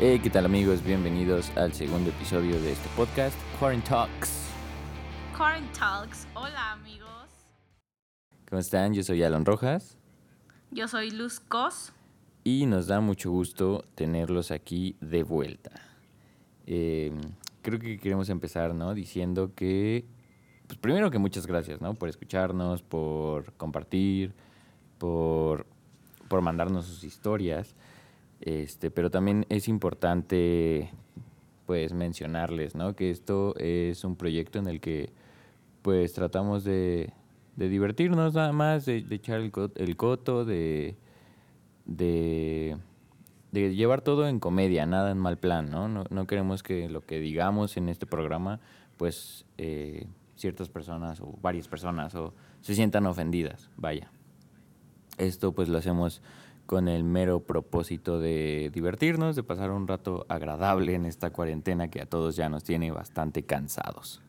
Hey, ¿qué tal amigos? Bienvenidos al segundo episodio de este podcast, Quarant Talks. Quarant Talks. Hola amigos. ¿Cómo están? Yo soy Alan Rojas. Yo soy Luz Cos. Y nos da mucho gusto tenerlos aquí de vuelta. Eh, creo que queremos empezar, ¿no? Diciendo que, pues primero que muchas gracias, ¿no? Por escucharnos, por compartir, por, por mandarnos sus historias. Este, pero también es importante pues mencionarles, ¿no? Que esto es un proyecto en el que pues tratamos de, divertirnos nada más, de, de echar el, co- el coto, de, de, llevar todo en comedia, nada en mal plan, ¿no? No, no queremos que lo que digamos en este programa, pues eh, ciertas personas o varias personas o se sientan ofendidas, vaya. Esto pues lo hacemos con el mero propósito de divertirnos, de pasar un rato agradable en esta cuarentena que a todos ya nos tiene bastante cansados.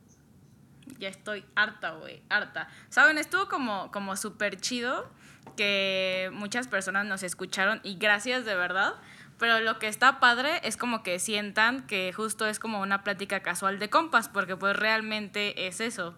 Ya estoy harta, güey, harta. Saben, estuvo como, como súper chido que muchas personas nos escucharon y gracias de verdad. Pero lo que está padre es como que sientan que justo es como una plática casual de compas, porque pues realmente es eso.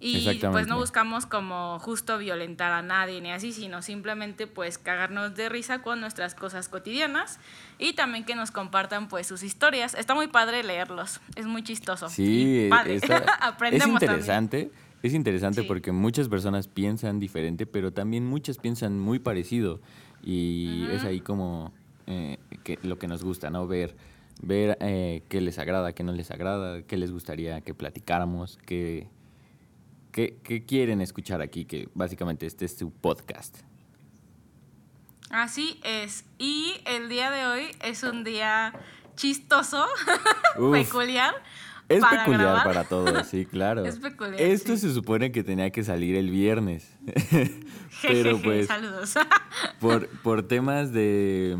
Y pues no buscamos como justo violentar a nadie ni así, sino simplemente pues cagarnos de risa con nuestras cosas cotidianas y también que nos compartan pues sus historias. Está muy padre leerlos, es muy chistoso. Sí, padre. es Aprendemos también. interesante. Es interesante Sí. porque muchas personas piensan diferente, pero también muchas piensan muy parecido. Y es ahí como eh, que, lo que nos gusta, ¿no? Ver, ver eh, qué les agrada, qué no les agrada, qué les gustaría que platicáramos, qué, qué, qué quieren escuchar aquí, que básicamente este es su podcast. Así es. Y el día de hoy es un día chistoso, Uf. peculiar. Es para peculiar grabar. para todos, sí, claro. Es peculiar, Esto sí. se supone que tenía que salir el viernes. Pero pues Saludos. por, por temas de...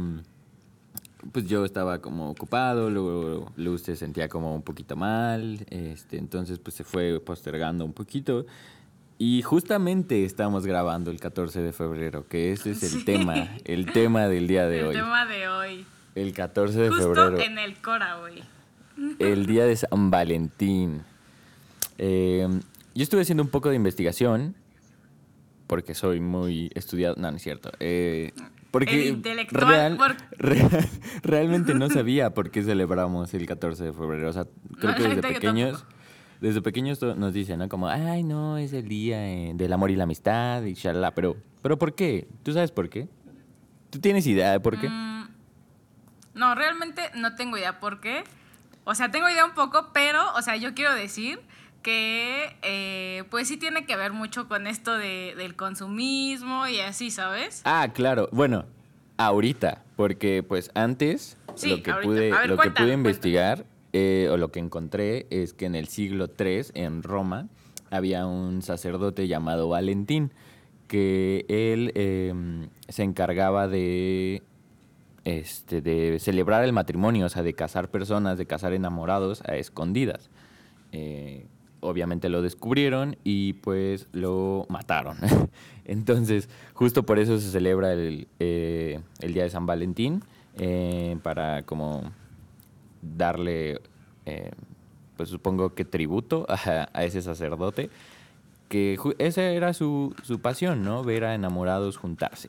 Pues yo estaba como ocupado, luego Luz se sentía como un poquito mal, este, entonces pues se fue postergando un poquito. Y justamente estamos grabando el 14 de febrero, que ese es el Sí. tema, el tema del día de el hoy. tema de hoy. El 14 de Justo febrero. en el Cora, güey. el día de San Valentín. Eh, yo estuve haciendo un poco de investigación, porque soy muy estudiado. No, no es cierto. Eh, porque El intelectual, real- por- real- realmente no sabía por qué celebramos el 14 de febrero. O sea, creo No, que desde pequeños, desde pequeños nos dicen, ¿no? Como, ay, no, es el día eh, del amor y la amistad y shalala. Pero, pero ¿por qué? ¿Tú sabes por qué? ¿Tú tienes idea de por qué? Mm, no, realmente no tengo idea por qué. O sea, tengo idea un poco, pero, o sea, yo quiero decir que, eh, pues sí tiene que ver mucho con esto de, del consumismo y así, ¿sabes? Ah, claro. Bueno, ahorita, porque pues antes Sí, lo que ahorita. pude, ver, lo que pude investigar eh, o lo que encontré es que en el siglo III en Roma había un sacerdote llamado Valentín que él eh, se encargaba de este de celebrar el matrimonio, o sea, de casar personas, de casar enamorados a escondidas. Eh, obviamente lo descubrieron y pues lo mataron. Entonces, justo por eso se celebra el, eh, el Día de San Valentín, eh, para como darle, eh, pues supongo que tributo a, a ese sacerdote, que esa era su, su pasión, ¿no? Ver a enamorados juntarse.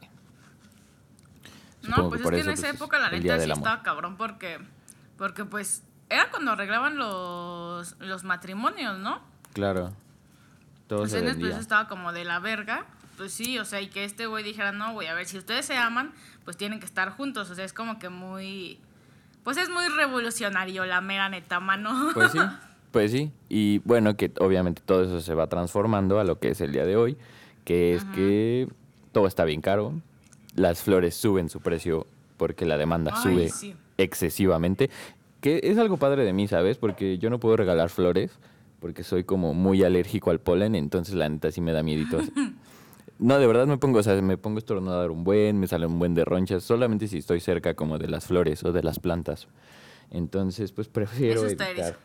Supongo No, pues es que en esa pues, es época la neta sí estaba cabrón porque, porque pues era cuando arreglaban los, los matrimonios, ¿no? Claro. Todo Pues se en estaba como de la verga. Pues sí, o sea, y que este güey dijera, no, güey, a ver, si ustedes se aman, pues tienen que estar juntos. O sea, es como que muy. Pues es muy revolucionario, la mera neta, mano. Pues sí, pues sí. Y bueno, que obviamente todo eso se va transformando a lo que es el día de hoy, que es que todo está bien caro, las flores suben su precio porque la demanda Ay, sube sí. excesivamente, que es algo padre de mí, ¿sabes? Porque yo no puedo regalar flores porque soy como muy alérgico al polen, entonces la neta sí me da miedito. No, de verdad me pongo, o sea, me pongo estornudar un buen, me sale un buen de ronchas, solamente si estoy cerca como de las flores o de las plantas. Entonces, pues prefiero Eso está evitar.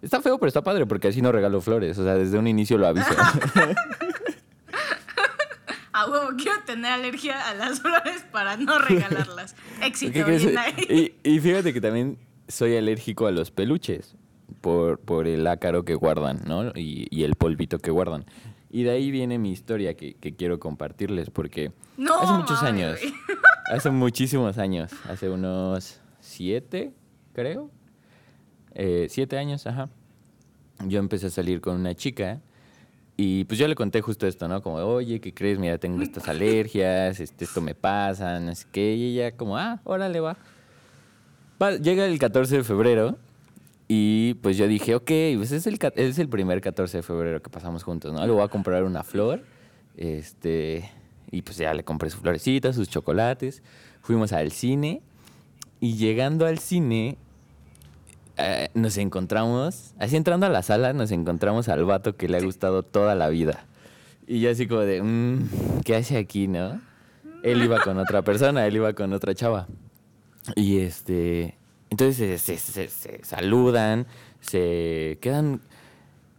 Está feo, pero está padre porque así no regalo flores. O sea, desde un inicio lo aviso. a huevo, quiero tener alergia a las flores para no regalarlas. Éxito, bien ahí. Y, y fíjate que también soy alérgico a los peluches por, por el ácaro que guardan, ¿no? Y, y el polvito que guardan. Y de ahí viene mi historia que, que quiero compartirles porque No, hace muchos mames, años, hace muchísimos años, hace unos siete, creo, eh, siete años, ajá, yo empecé a salir con una chica y pues yo le conté justo esto, ¿no? Como, oye, ¿qué crees? Mira, tengo estas alergias, este, esto me pasa, no sé qué. Y ella como, ah, órale, va. Va, llega el 14 de febrero y pues yo dije, ok, pues es el, es el primer 14 de febrero que pasamos juntos, ¿no? Le voy a comprar una flor, este, y pues ya le compré sus florecitas, sus chocolates. Fuimos al cine y llegando al cine eh, nos encontramos, así entrando a la sala, nos encontramos al vato que le ha gustado toda la vida. Y yo así como de, "Mm, ¿qué hace aquí, no? Él iba con otra persona, él iba con otra chava. Y este, entonces se, se- se- saludan, se quedan,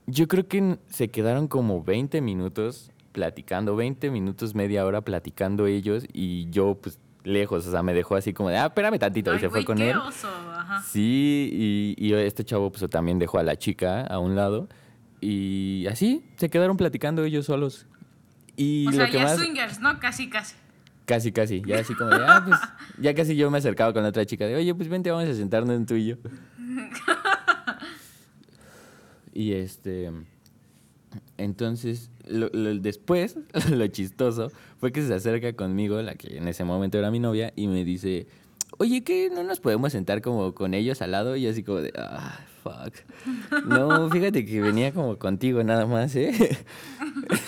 yo creo que se quedaron como 20 minutos platicando, 20 minutos, media hora platicando ellos y yo pues lejos, o sea, me dejó así como de, ah, espérame tantito, y se fue con qué él. oso, ajá. Sí, y, y este chavo pues también dejó a la chica a un lado y así se quedaron platicando ellos solos. Y o lo sea, que ya más... swingers, ¿no? Casi, casi. Casi, casi. Ya así como de, ah, pues, ya casi yo me acercaba con la otra chica de, oye, pues vente, vamos a sentarnos en tú y yo. y este. Entonces, después, lo chistoso fue que se acerca conmigo, la que en ese momento era mi novia, y me dice, oye, ¿qué? ¿No nos podemos sentar como con ellos al lado? Y así como de, ah, fuck. No, fíjate que venía como contigo nada más, ¿eh?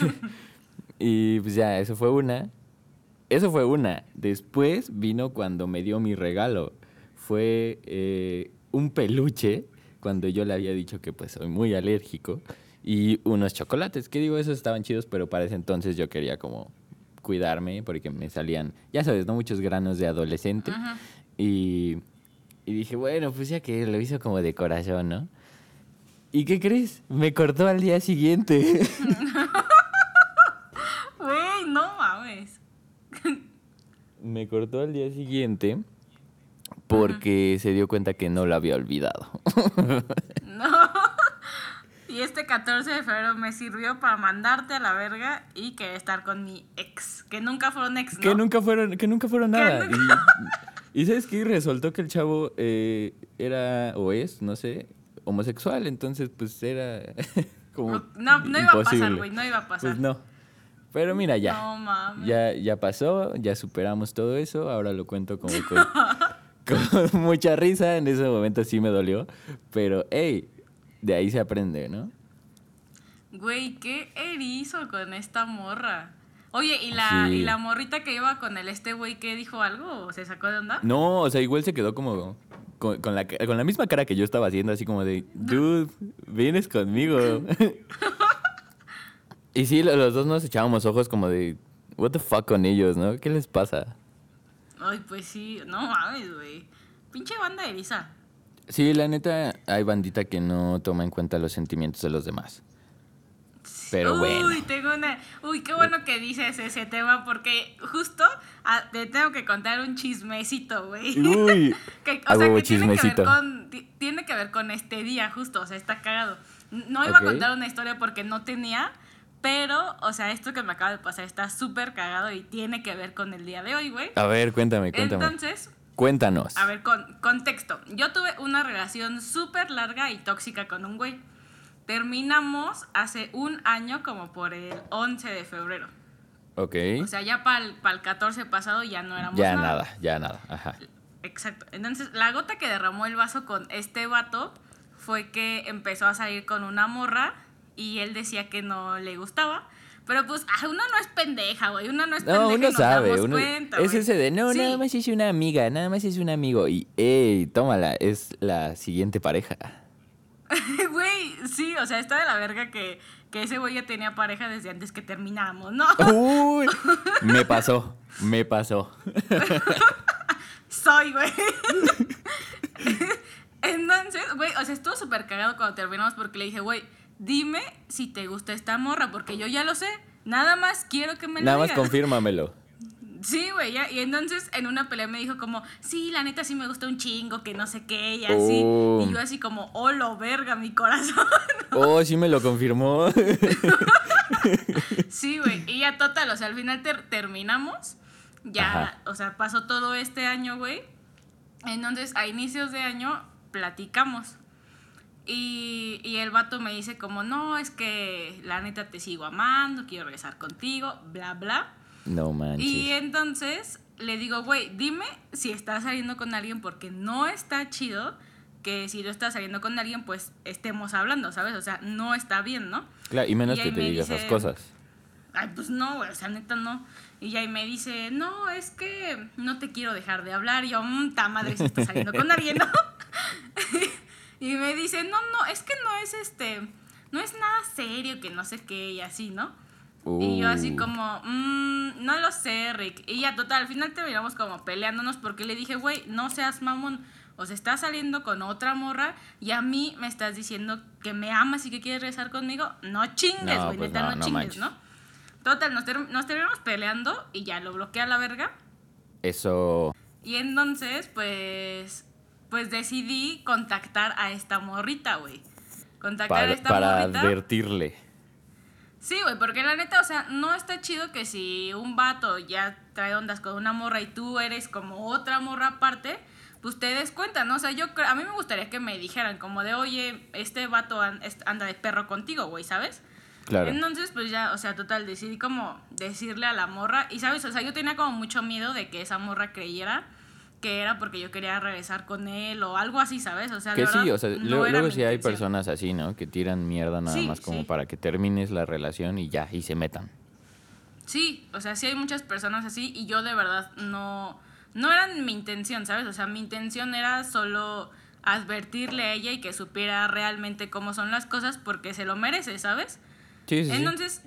y pues ya, eso fue una. Eso fue una. Después vino cuando me dio mi regalo. Fue eh, un peluche, cuando yo le había dicho que pues soy muy alérgico, y unos chocolates. Que digo, esos estaban chidos, pero para ese entonces yo quería como cuidarme porque me salían, ya sabes, ¿no? Muchos granos de adolescente. Ajá. Y, y dije, bueno, pues ya que lo hizo como de corazón, ¿no? ¿Y qué crees? Me cortó al día siguiente. Güey, no. Me cortó al día siguiente porque se dio cuenta que no lo había olvidado. No. Y este 14 de febrero me sirvió para mandarte a la verga y que estar con mi ex. Que nunca fueron ex, ¿no? Que nunca fueron, que nunca fueron Que nada. Y, y ¿sabes qué? Resultó que el chavo eh, era, o es, no sé, homosexual. Entonces, pues era como No, no iba a pasar, imposible. güey, no iba a pasar. Pues no. Pero mira, ya. No mames. Ya, ya pasó, ya superamos todo eso. Ahora lo cuento como con, con mucha risa. En ese momento sí me dolió. Pero, hey, de ahí se aprende, ¿no? Güey, qué erizo con esta morra. Oye, ¿y la, Sí. ¿y la morrita que iba con el este güey que dijo algo o se sacó de onda? No, o sea, igual se quedó como con, con la, con la misma cara que yo estaba haciendo, así como de, dude, vienes conmigo. y sí, lo- los dos nos echábamos ojos como de, what the fuck con ellos, ¿no? ¿Qué les pasa? Ay, pues sí, no mames, güey. Pinche banda eriza. Sí, la neta, hay bandita que no toma en cuenta los sentimientos de los demás. Pero Uy, bueno. tengo una. Uy, qué bueno que dices ese tema porque justo ah, te tengo que contar un chismecito, güey. Uy, Que, a o sea, que tiene que, ver con, ti- tiene que ver con este día, justo, o sea, está cagado. No iba Ok. a contar una historia porque no tenía, pero, o sea, esto que me acaba de pasar está súper cagado y tiene que ver con el día de hoy, güey. A ver, cuéntame, cuéntame. Entonces, Cuéntanos. a ver, con, contexto. Yo tuve una relación súper larga y tóxica con un güey. Terminamos hace un año, como por el 11 de febrero. Ok. O sea, ya para el 14 pasado ya no éramos Ya nada. nada, ya nada. Ajá. Exacto. Entonces, la gota que derramó el vaso con este vato fue que empezó a salir con una morra y él decía que no le gustaba. Pero pues, ah, uno no es pendeja, güey. Uno no es pendeja No, y uno nos sabe. damos Uno, cuenta, es ese de, no, Sí. nada más es una amiga, nada más es un amigo. Y, ey, tómala, es la siguiente pareja. Güey, sí, o sea, está de la verga que, que ese güey ya tenía pareja desde antes que terminamos, ¿no? Uy, me pasó, me pasó. Soy, güey. Entonces, güey, o sea, estuvo súper cagado cuando terminamos porque le dije, güey, dime si te gusta esta morra, porque yo ya lo sé. Nada más quiero que me lo Nada más digas. confírmamelo. Sí, güey, ya. Y entonces en una pelea me dijo como, sí, la neta sí me gusta un chingo, que no sé qué, y así. Oh. Y yo así como, oh, lo verga, mi corazón. Oh, sí me lo confirmó. sí, güey. Y ya total, o sea, al final ter- terminamos. Ya, Ajá. o sea, pasó todo este año, güey. Entonces, a inicios de año platicamos. Y, y el vato me dice como, no, es que la neta te sigo amando, quiero regresar contigo, bla, bla. No manches. Y entonces le digo, güey, dime si estás saliendo con alguien porque no está chido que si no estás saliendo con alguien, pues estemos hablando, ¿sabes? O sea, no está bien, ¿no? Claro, y menos y que te me diga dice- esas cosas. Ay, pues no, güey, o sea, neta no. Y ya ahí me dice, no, es que no te quiero dejar de hablar. Y yo, mmm, ta madre, si estás saliendo con alguien, ¿no? y me dice, no, no, es que no es este, no es nada serio, que no sé qué, y así, ¿no? Y yo así Uh. como, "Mm, no lo sé, Rick. Y ya, total, al final terminamos como peleándonos porque le dije, güey, no seas mamón. O sea, estás saliendo con otra morra y a mí me estás diciendo que me amas y que quieres regresar conmigo. No chingues, No, güey, pues neta, no, no, no chingues, manches. ¿no? Total, nos, ter- nos terminamos peleando y ya lo bloqueé a la verga. Eso. Y entonces, pues, pues decidí contactar a esta morrita, güey. Contactar a Para, esta para morrita. advertirle. Sí, güey, porque la neta, o sea, no está chido que si un vato ya trae ondas con una morra y tú eres como otra morra aparte, pues te des cuenta, ¿no? O sea, yo a mí me gustaría que me dijeran como de, oye, este vato anda de perro contigo, güey, ¿sabes? Claro. Entonces, pues ya, o sea, total, decidí como decirle a la morra, y sabes, o sea, yo tenía como mucho miedo de que esa morra creyera que era porque yo quería regresar con él o algo así, ¿sabes? O sea, Que sí, o sea, no luego, luego sí hay intención. personas así, ¿no? Que tiran mierda nada Sí, más como sí. para que termines la relación y ya, y se metan. Sí, o sea, sí hay muchas personas así y yo de verdad no, no era mi intención, ¿sabes? O sea, mi intención era solo advertirle a ella y que supiera realmente cómo son las cosas porque se lo merece, ¿sabes? Sí, sí. Entonces,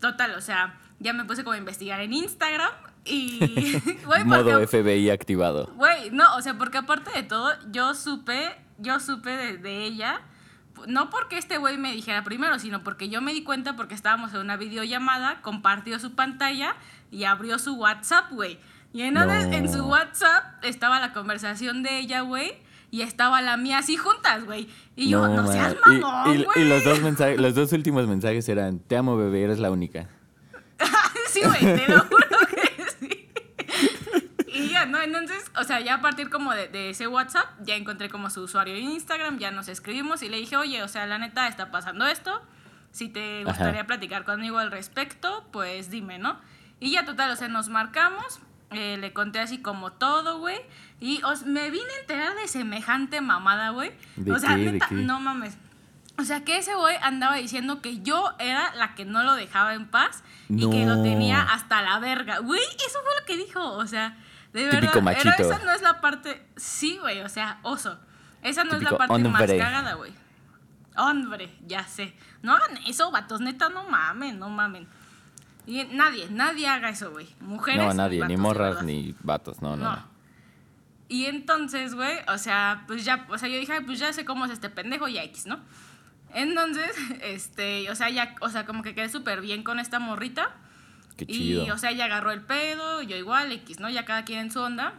total, o sea, ya me puse como a investigar en Instagram y... Güey, Modo FBI activado. Güey, no, o sea, porque aparte de todo, yo supe, yo supe de, de ella, no porque este güey me dijera primero, sino porque yo me di cuenta porque estábamos en una videollamada, compartió su pantalla y abrió su WhatsApp, güey. Y entonces No. en su WhatsApp estaba la conversación de ella, güey, y estaba la mía así juntas, güey. Y yo, no, seas. Y- mamón, y, güey. y los dos mensajes, los dos últimos mensajes eran, te amo bebé, eres la única. sí, güey, te lo juro. Y ya, ¿no? Entonces, o sea, ya a partir como de, de ese WhatsApp, ya encontré como su usuario en Instagram, ya nos escribimos y le dije, oye, o sea, la neta está pasando esto. Si te Ajá. gustaría platicar conmigo al respecto, pues dime, ¿no? Y ya total, o sea, nos marcamos, eh, le conté así como todo, güey. Y os, me vine a enterar de semejante mamada, güey. ¿De O sea, neta, no mames. O sea, que ese güey andaba diciendo que yo era la que no lo dejaba en paz y que lo No. tenía hasta la verga. Güey, eso fue lo que dijo. O sea, de Típico verdad. machito. Pero esa no es la parte. Sí, güey, o sea, oso. Esa no es la parte más hombre. cagada, güey. Hombre, ya sé. No hagan eso, vatos, neta, no mamen, no mamen. Y nadie, nadie haga eso, güey. Mujeres. No, nadie, vatos, ni morras, ni vatos, no, no, No. no. Y entonces, güey, o sea, pues ya, o sea, yo dije, "Ay, pues ya sé cómo es este pendejo y X, ¿no? Entonces, este, o sea, ya, o sea, como que quedé súper bien con esta morrita. Qué Y, chido. o sea, ella agarró el pedo, yo igual, X, ¿no? Ya cada quien en su onda.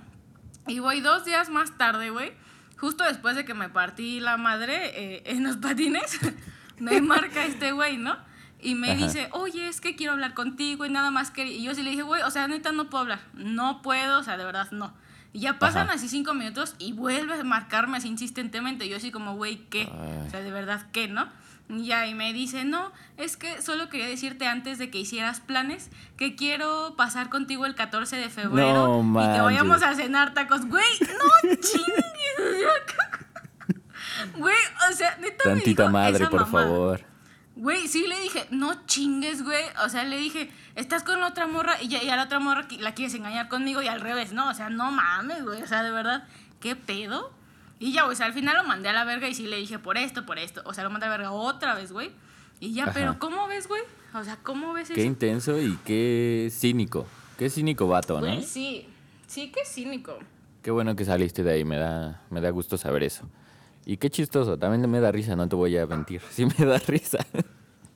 Y, güey, dos días más tarde, güey, justo después de que me partí la madre eh, en los patines, me marca este güey, ¿no? Y me Ajá. dice, oye, es que quiero hablar contigo y nada más que... Y yo sí le dije, güey, o sea, neta, no puedo hablar. No puedo, o sea, de verdad, no. Y ya pasan Ajá. así cinco minutos y vuelve a marcarme así insistentemente. Y yo así como, güey, ¿qué? Ay. O sea, de verdad, ¿qué, no? Y ya, y me dice, no, es que solo quería decirte antes de que hicieras planes que quiero pasar contigo el 14 de febrero No y que vayamos a cenar tacos. Güey, no chingues. Güey, o sea, neta me Tantita dijo madre, esa por mamada. favor. Güey, sí le dije, no chingues, güey. O sea, le dije, estás con otra morra y, ya, y a la otra morra la quieres engañar conmigo y al revés, ¿no? O sea, no mames, güey. O sea, de verdad, ¿qué pedo? Y ya, o sea, al final lo mandé a la verga y sí le dije, por esto, por esto. O sea, lo mandé a la verga otra vez, güey. Y ya, Ajá. pero ¿cómo ves, güey? O sea, ¿cómo ves Qué eso? intenso y qué cínico. Qué cínico vato, ¿no? Sí. Sí, qué cínico. Qué bueno que saliste de ahí, me da, me da gusto saber eso. Y qué chistoso, también me da risa, no te voy a mentir. Sí me da risa.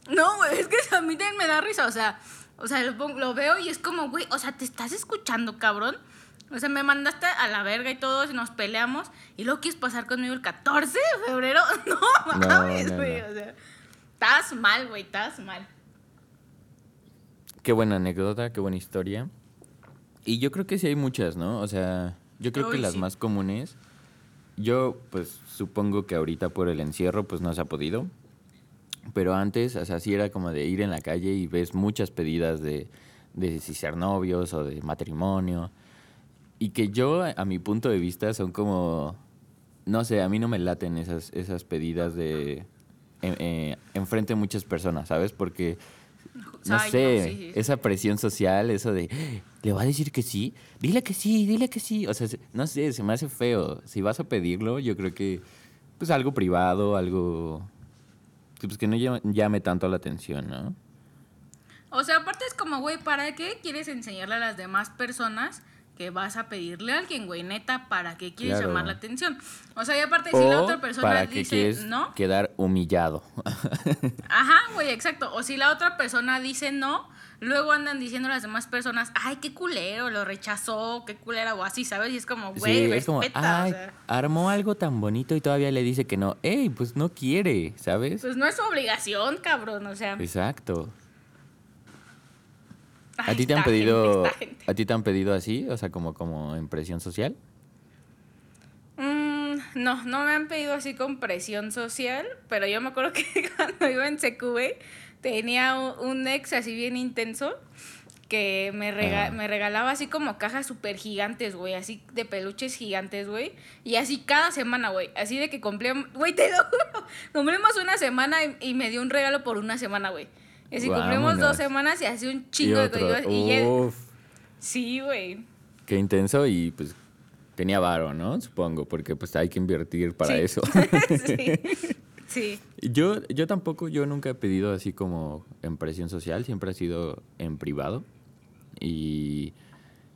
No, güey, es que a mí también me da risa, o sea, o sea, lo, lo veo y es como, güey, o sea, ¿te estás escuchando, cabrón? O sea, me mandaste a la verga y todo, y nos peleamos, y luego quieres pasar conmigo el 14 de febrero. No No, mames, no, güey, no. o sea, estás mal, güey, estás mal. Qué buena anécdota, qué buena historia. Y yo creo que sí hay muchas, ¿no? O sea, yo creo que las sí. más comunes, yo pues supongo que ahorita por el encierro pues no se ha podido. Pero antes, o sea, sí era como de ir en la calle y ves muchas pedidas de, de si ser novios o de matrimonio. Y que yo, a, mi punto de vista, son como, no sé, a mí no me laten esas, esas pedidas de eh, eh, enfrente de muchas personas, ¿sabes? Porque no Ay, sé, sí, sí, sí. esa presión social, eso de, ¿le va a decir que sí? Dile que sí, dile que sí. O sea, se- no sé, se me hace feo. Si vas a pedirlo, yo creo que, pues algo privado, algo, pues que no llame, llame tanto la atención, ¿no? O sea, aparte es como, güey, ¿para qué quieres enseñarle a las demás personas que vas a pedirle a alguien, güey? Neta, ¿para qué quieres Claro. llamar la atención? O sea, y aparte, si la otra persona para que dice quieres no, quedar humillado. ajá, güey, exacto. O si la otra persona dice no, luego andan diciendo las demás personas, ay, qué culero, lo rechazó, qué culera, o así, ¿sabes? Y es como, güey, sí, es como, respeta, ay, o sea. armó algo tan bonito y todavía le dice que no. Ey, pues no quiere, ¿sabes? Pues no es su obligación, cabrón, o sea. Exacto. ¿A ti te han gente, pedido, gente. a ti te han pedido así, o sea, como, como en presión social? Mm, no, no me han pedido así con presión social, pero yo me acuerdo que cuando iba en CQB tenía un, un ex así bien intenso que me, rega- Ah. me regalaba así como cajas súper gigantes, güey, así de peluches gigantes, güey, y así cada semana, güey, así de que cumplíamos, güey, te lo juro, cumplimos una semana y, y me dio un regalo por una semana, güey. Y así cumplimos dos Vámonos. semanas y así un Y chingo de otro, cosas. Y ya- sí, güey. qué intenso y pues tenía varo, ¿no? Supongo, porque pues hay que invertir para Sí. eso. sí. Sí. yo, yo tampoco, yo nunca he pedido así como en presión social, siempre ha sido en privado. Y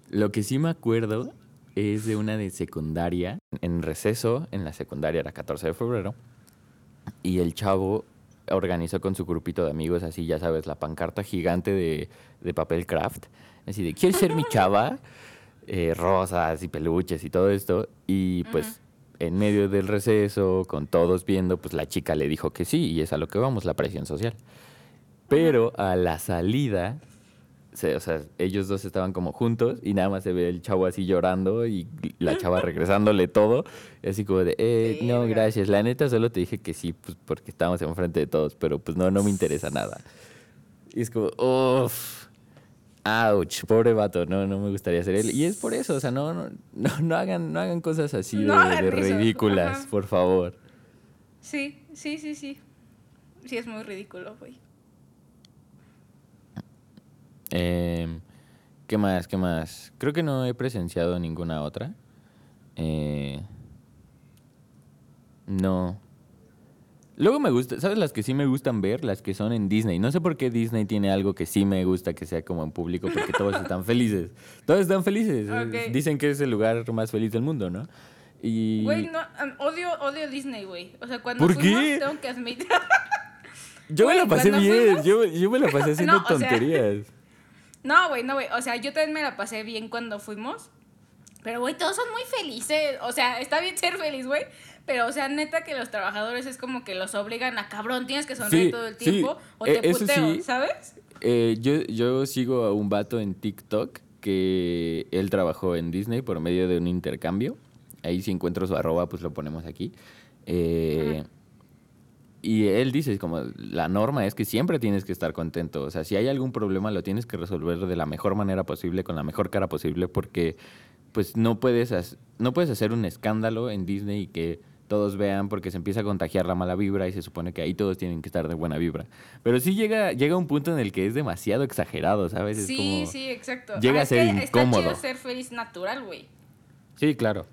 lo que sí me acuerdo es de una de secundaria, en receso, en la secundaria era 14 de febrero, y el chavo organizó con su grupito de amigos, así ya sabes, la pancarta gigante de, de papel craft, así de, ¿quieres ser mi chava? Eh, rosas y peluches y todo esto, y pues en medio del receso, con todos viendo, pues la chica le dijo que sí, y es a lo que vamos, la presión social. Pero a la salida, se- o sea, ellos dos estaban como juntos y nada más se ve el chavo así llorando y la chava regresándole todo. así como de, eh, no, gracias. La neta solo te dije que sí, pues porque estábamos enfrente de todos, pero pues no, no me interesa nada. Y es como, uff, ouch, pobre vato, no, no me gustaría ser él. Y es por eso, o sea, no, no, no, no hagan, no hagan cosas así de, No de eso, ridículas, ajá. por favor. Sí, sí, sí, sí. Sí, es muy ridículo, güey. Em, ¿Qué más? ¿Qué más? Creo que no he presenciado ninguna otra. Eh, no. Luego me gusta, ¿sabes las que sí me gustan ver? Las que son en Disney. No sé por qué Disney tiene algo que sí me gusta que sea como en público, porque todos están felices. Todos están felices. Dicen que es el lugar más feliz del mundo, ¿no? Y... Güey, no, um, odio, odio Disney, güey. O sea, cuando ¿Por fuimos, qué? tengo que admitir. yo me la pasé bien, fuimos- yo, yo me la pasé haciendo No, o sea- tonterías. No, güey, no, güey. O sea, yo también me la pasé bien cuando fuimos. Pero, güey, todos son muy felices. O sea, está bien ser feliz, güey. Pero, o sea, neta que los trabajadores es como que los obligan a cabrón, tienes que sonreír Sí, todo el sí, tiempo o eh, te puteo, sí. ¿sabes? Eh, yo, yo sigo a un vato en TikTok que él trabajó en Disney por medio de un intercambio. Ahí si encuentro su arroba, pues lo ponemos aquí. Eh, y él dice, como la norma es que siempre tienes que estar contento. O sea, si hay algún problema, lo tienes que resolver de la mejor manera posible, con la mejor cara posible, porque pues no puedes, no puedes hacer un escándalo en Disney y que todos vean porque se empieza a contagiar la mala vibra y se supone que ahí todos tienen que estar de buena vibra. Pero sí llega, llega un punto en el que es demasiado exagerado, ¿sabes? Es Sí, como- sí, exacto. llega a es ser que Está incómodo. chido ser feliz natural, güey. Sí, claro.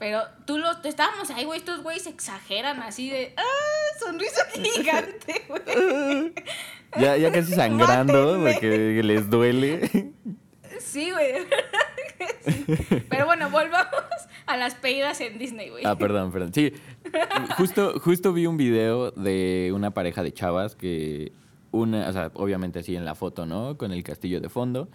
Pero tú lo estábamos ahí, güey, estos güeyes exageran así de, ¡ah! Sonrisa gigante, güey. Ya, ya casi sangrando Mátenme. porque les duele. Sí, güey, de verdad que sí. Pero bueno, volvamos a las pedidas en Disney, güey. Ah, perdón, perdón. Sí, justo, justo vi un video de una pareja de chavas que una, o sea, obviamente así en la foto, ¿no? Con el castillo de fondo.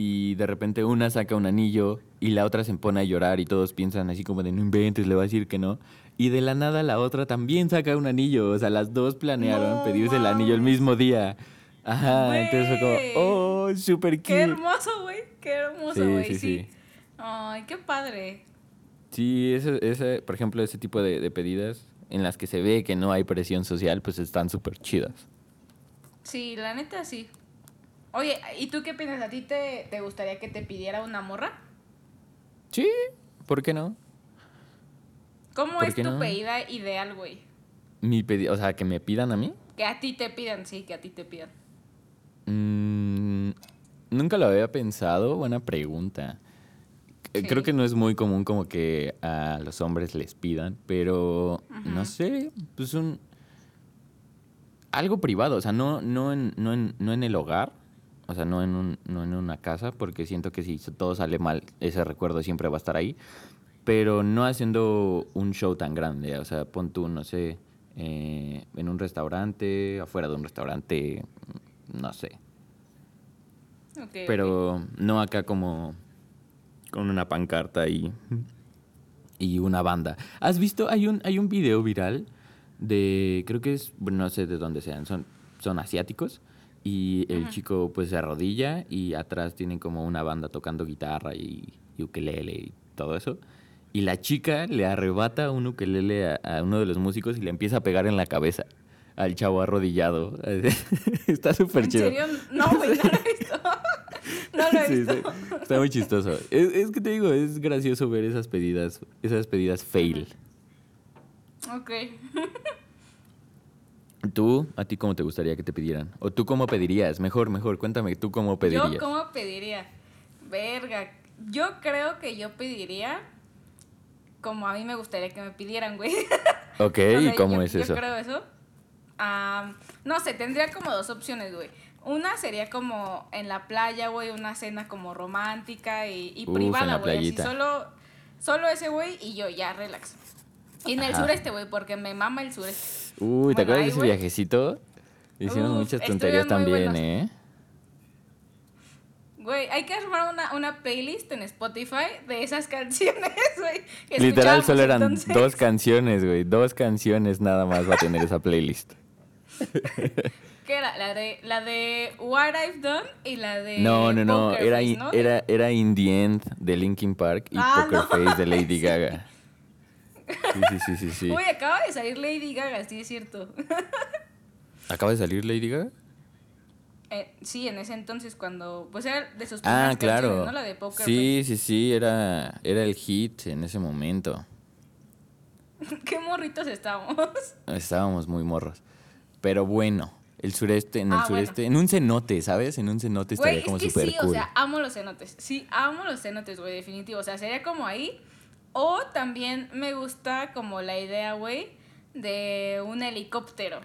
Y de repente una saca un anillo y la otra se pone a llorar y todos piensan así como de no inventes, le va a decir que no. Y de la nada la otra también saca un anillo. O sea, las dos planearon No pedirse el anillo el mismo día. Ajá, entonces fue como, oh, súper Qué cute. hermoso, güey. Qué hermoso, Sí, güey. sí, Sí, sí. Ay, qué padre. Sí, ese, ese, por ejemplo, ese tipo de, de pedidas en las que se ve que no hay presión social, pues están súper chidas. Sí, la neta sí. Oye, ¿y tú qué piensas? ¿A ti te, te gustaría que te pidiera una morra? Sí, ¿por qué no? ¿Cómo ¿Por es tu no? pedida ideal, güey? Mi pedi- o sea, que me pidan a mí. Que a ti te pidan, sí, que a ti te pidan. Mm, nunca lo había pensado, buena pregunta. Eh, Sí. Creo que no es muy común como que a los hombres les pidan, pero no sé, pues un algo privado, o sea, no, no, en, no, en, no en el hogar, o sea, no en, un, no en una casa, porque siento que si todo sale mal, ese recuerdo siempre va a estar ahí, pero no haciendo un show tan grande, o sea, pon tú, no sé, eh, en un restaurante, afuera de un restaurante, no sé, Ok, ok. pero no acá como con una pancarta y, y una banda. ¿Has visto? Hay un, hay un video viral de, creo que es, no sé de dónde sean, son, son asiáticos. Y el chico pues se arrodilla y atrás tienen como una banda tocando guitarra y, y ukelele y todo eso. Y la chica le arrebata un ukelele a, a uno de los músicos y le empieza a pegar en la cabeza al chavo arrodillado. Está súper ¿En chido. serio? No, güey, no lo he visto. no lo he visto. sí, Está muy chistoso. Es, es que te digo, es gracioso ver esas pedidas, esas pedidas fail. Ok. ¿Tú, a ti cómo te gustaría que te pidieran? ¿O tú cómo pedirías? Mejor, mejor, cuéntame, ¿tú cómo pedirías? ¿Yo cómo pediría? Verga. Yo creo que yo pediría como a mí me gustaría que me pidieran, güey. Ok, O sea, ¿y cómo yo- es yo eso? creo eso. Ah, no sé, tendría como dos opciones, güey. Una sería como en la playa, güey, una cena como romántica y, y Uf, en privada, la güey. Así solo, solo ese güey y yo, ya, relax. Y en el Ajá. sureste, güey, porque me mama el sureste. Uy, ¿te Bueno, acuerdas de ese viajecito? Hicimos Uf, muchas tonterías también, buenos. ¿eh? Güey, hay que armar una, una playlist en Spotify de esas canciones, güey. Literal, solo eran entonces. dos canciones, güey. Dos canciones nada más va a tener esa playlist. ¿Qué era? La de, la de What I've Done y la de. No, no, no. Poker Era, Face, ¿no? era, era In the End de Linkin Park y Ah, Poker no Face de Lady. Gaga. Sí, sí, sí, sí, sí. Uy, acaba de salir Lady Gaga, sí es cierto. ¿Acaba de salir Lady Gaga? Eh, sí, en ese entonces cuando. Pues era de sus Ah, primeras claro. canciones, ¿no? La de Poker Sí, sí, sí, era, era el hit en ese momento. Qué morritos estábamos. Estábamos muy morros. Pero bueno, el sureste, en el Ah, bueno. sureste, en un cenote, ¿sabes? En un cenote estaría es como que súper sí, cool. o sea, amo los cenotes. Sí, amo los cenotes, güey, definitivo. O sea, sería como ahí. O también me gusta como la idea, güey, de un helicóptero.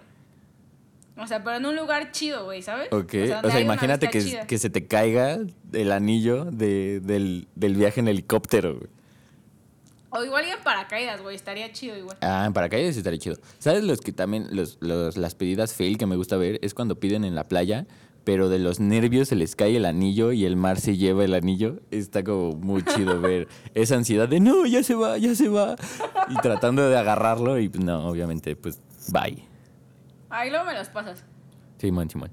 O sea, pero en un lugar chido, güey, ¿sabes? Ok, o sea, imagínate que, que se te caiga el anillo de, del, del viaje en helicóptero. güey. O igual y en paracaídas, güey, estaría chido igual. Ah, en paracaídas estaría chido. ¿Sabes los que también, los, los- las pedidas fail que me gusta ver? Es cuando piden en la playa, pero de los nervios se les cae el anillo y el mar se lleva el anillo. Está como muy chido ver esa ansiedad de no, ya se va, ya se va. Y tratando de agarrarlo y pues, no, obviamente, pues bye. Ahí luego me los pasas. Simón, Simón.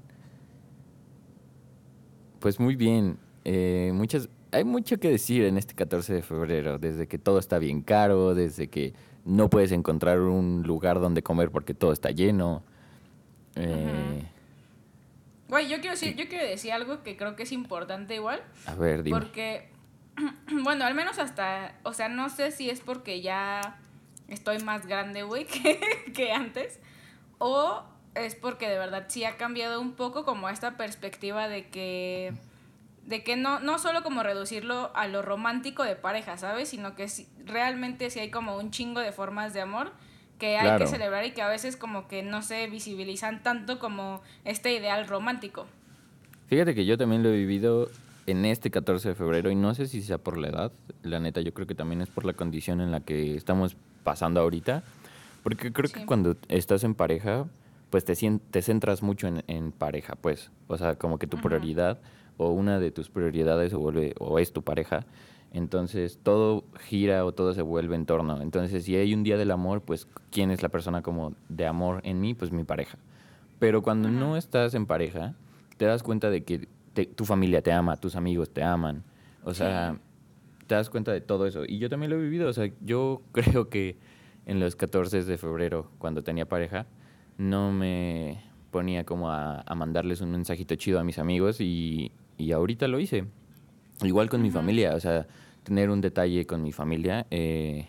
Pues muy bien. Eh, muchas, hay mucho que decir en este 14 de febrero, desde que todo está bien caro, desde que no puedes encontrar un lugar donde comer porque todo está lleno. Eh, Güey, yo quiero decir, yo quiero decir algo que creo que es importante igual. A ver, dime. Porque, bueno, al menos hasta, o sea, no sé si es porque ya estoy más grande, güey, que, que antes. O es porque de verdad sí ha cambiado un poco como esta perspectiva de que de que no, no solo como reducirlo a lo romántico de pareja, ¿sabes? Sino que realmente sí hay como un chingo de formas de amor que hay Claro. que celebrar y que a veces como que no se visibilizan tanto como este ideal romántico. Fíjate que yo también lo he vivido en este 14 de febrero y no sé si sea por la edad, la neta yo creo que también es por la condición en la que estamos pasando ahorita, porque creo que Sí. cuando estás en pareja, pues te, te centras mucho en, en, pareja, pues. O sea, como que tu prioridad o una de tus prioridades se vuelve o es tu pareja. Entonces todo gira o todo se vuelve en torno. Entonces si hay un día del amor, pues ¿quién es la persona como de amor en mí? Pues mi pareja. Pero cuando no estás en pareja, te das cuenta de que tu familia te ama, tus amigos te aman. O sea, te das cuenta de todo eso. Y yo también lo he vivido. O sea, yo creo que en los 14 de febrero, cuando tenía pareja, no me ponía como a, mandarles un mensajito chido a mis amigos y, y ahorita lo hice. Igual con mi familia, o sea, tener un detalle con mi familia eh,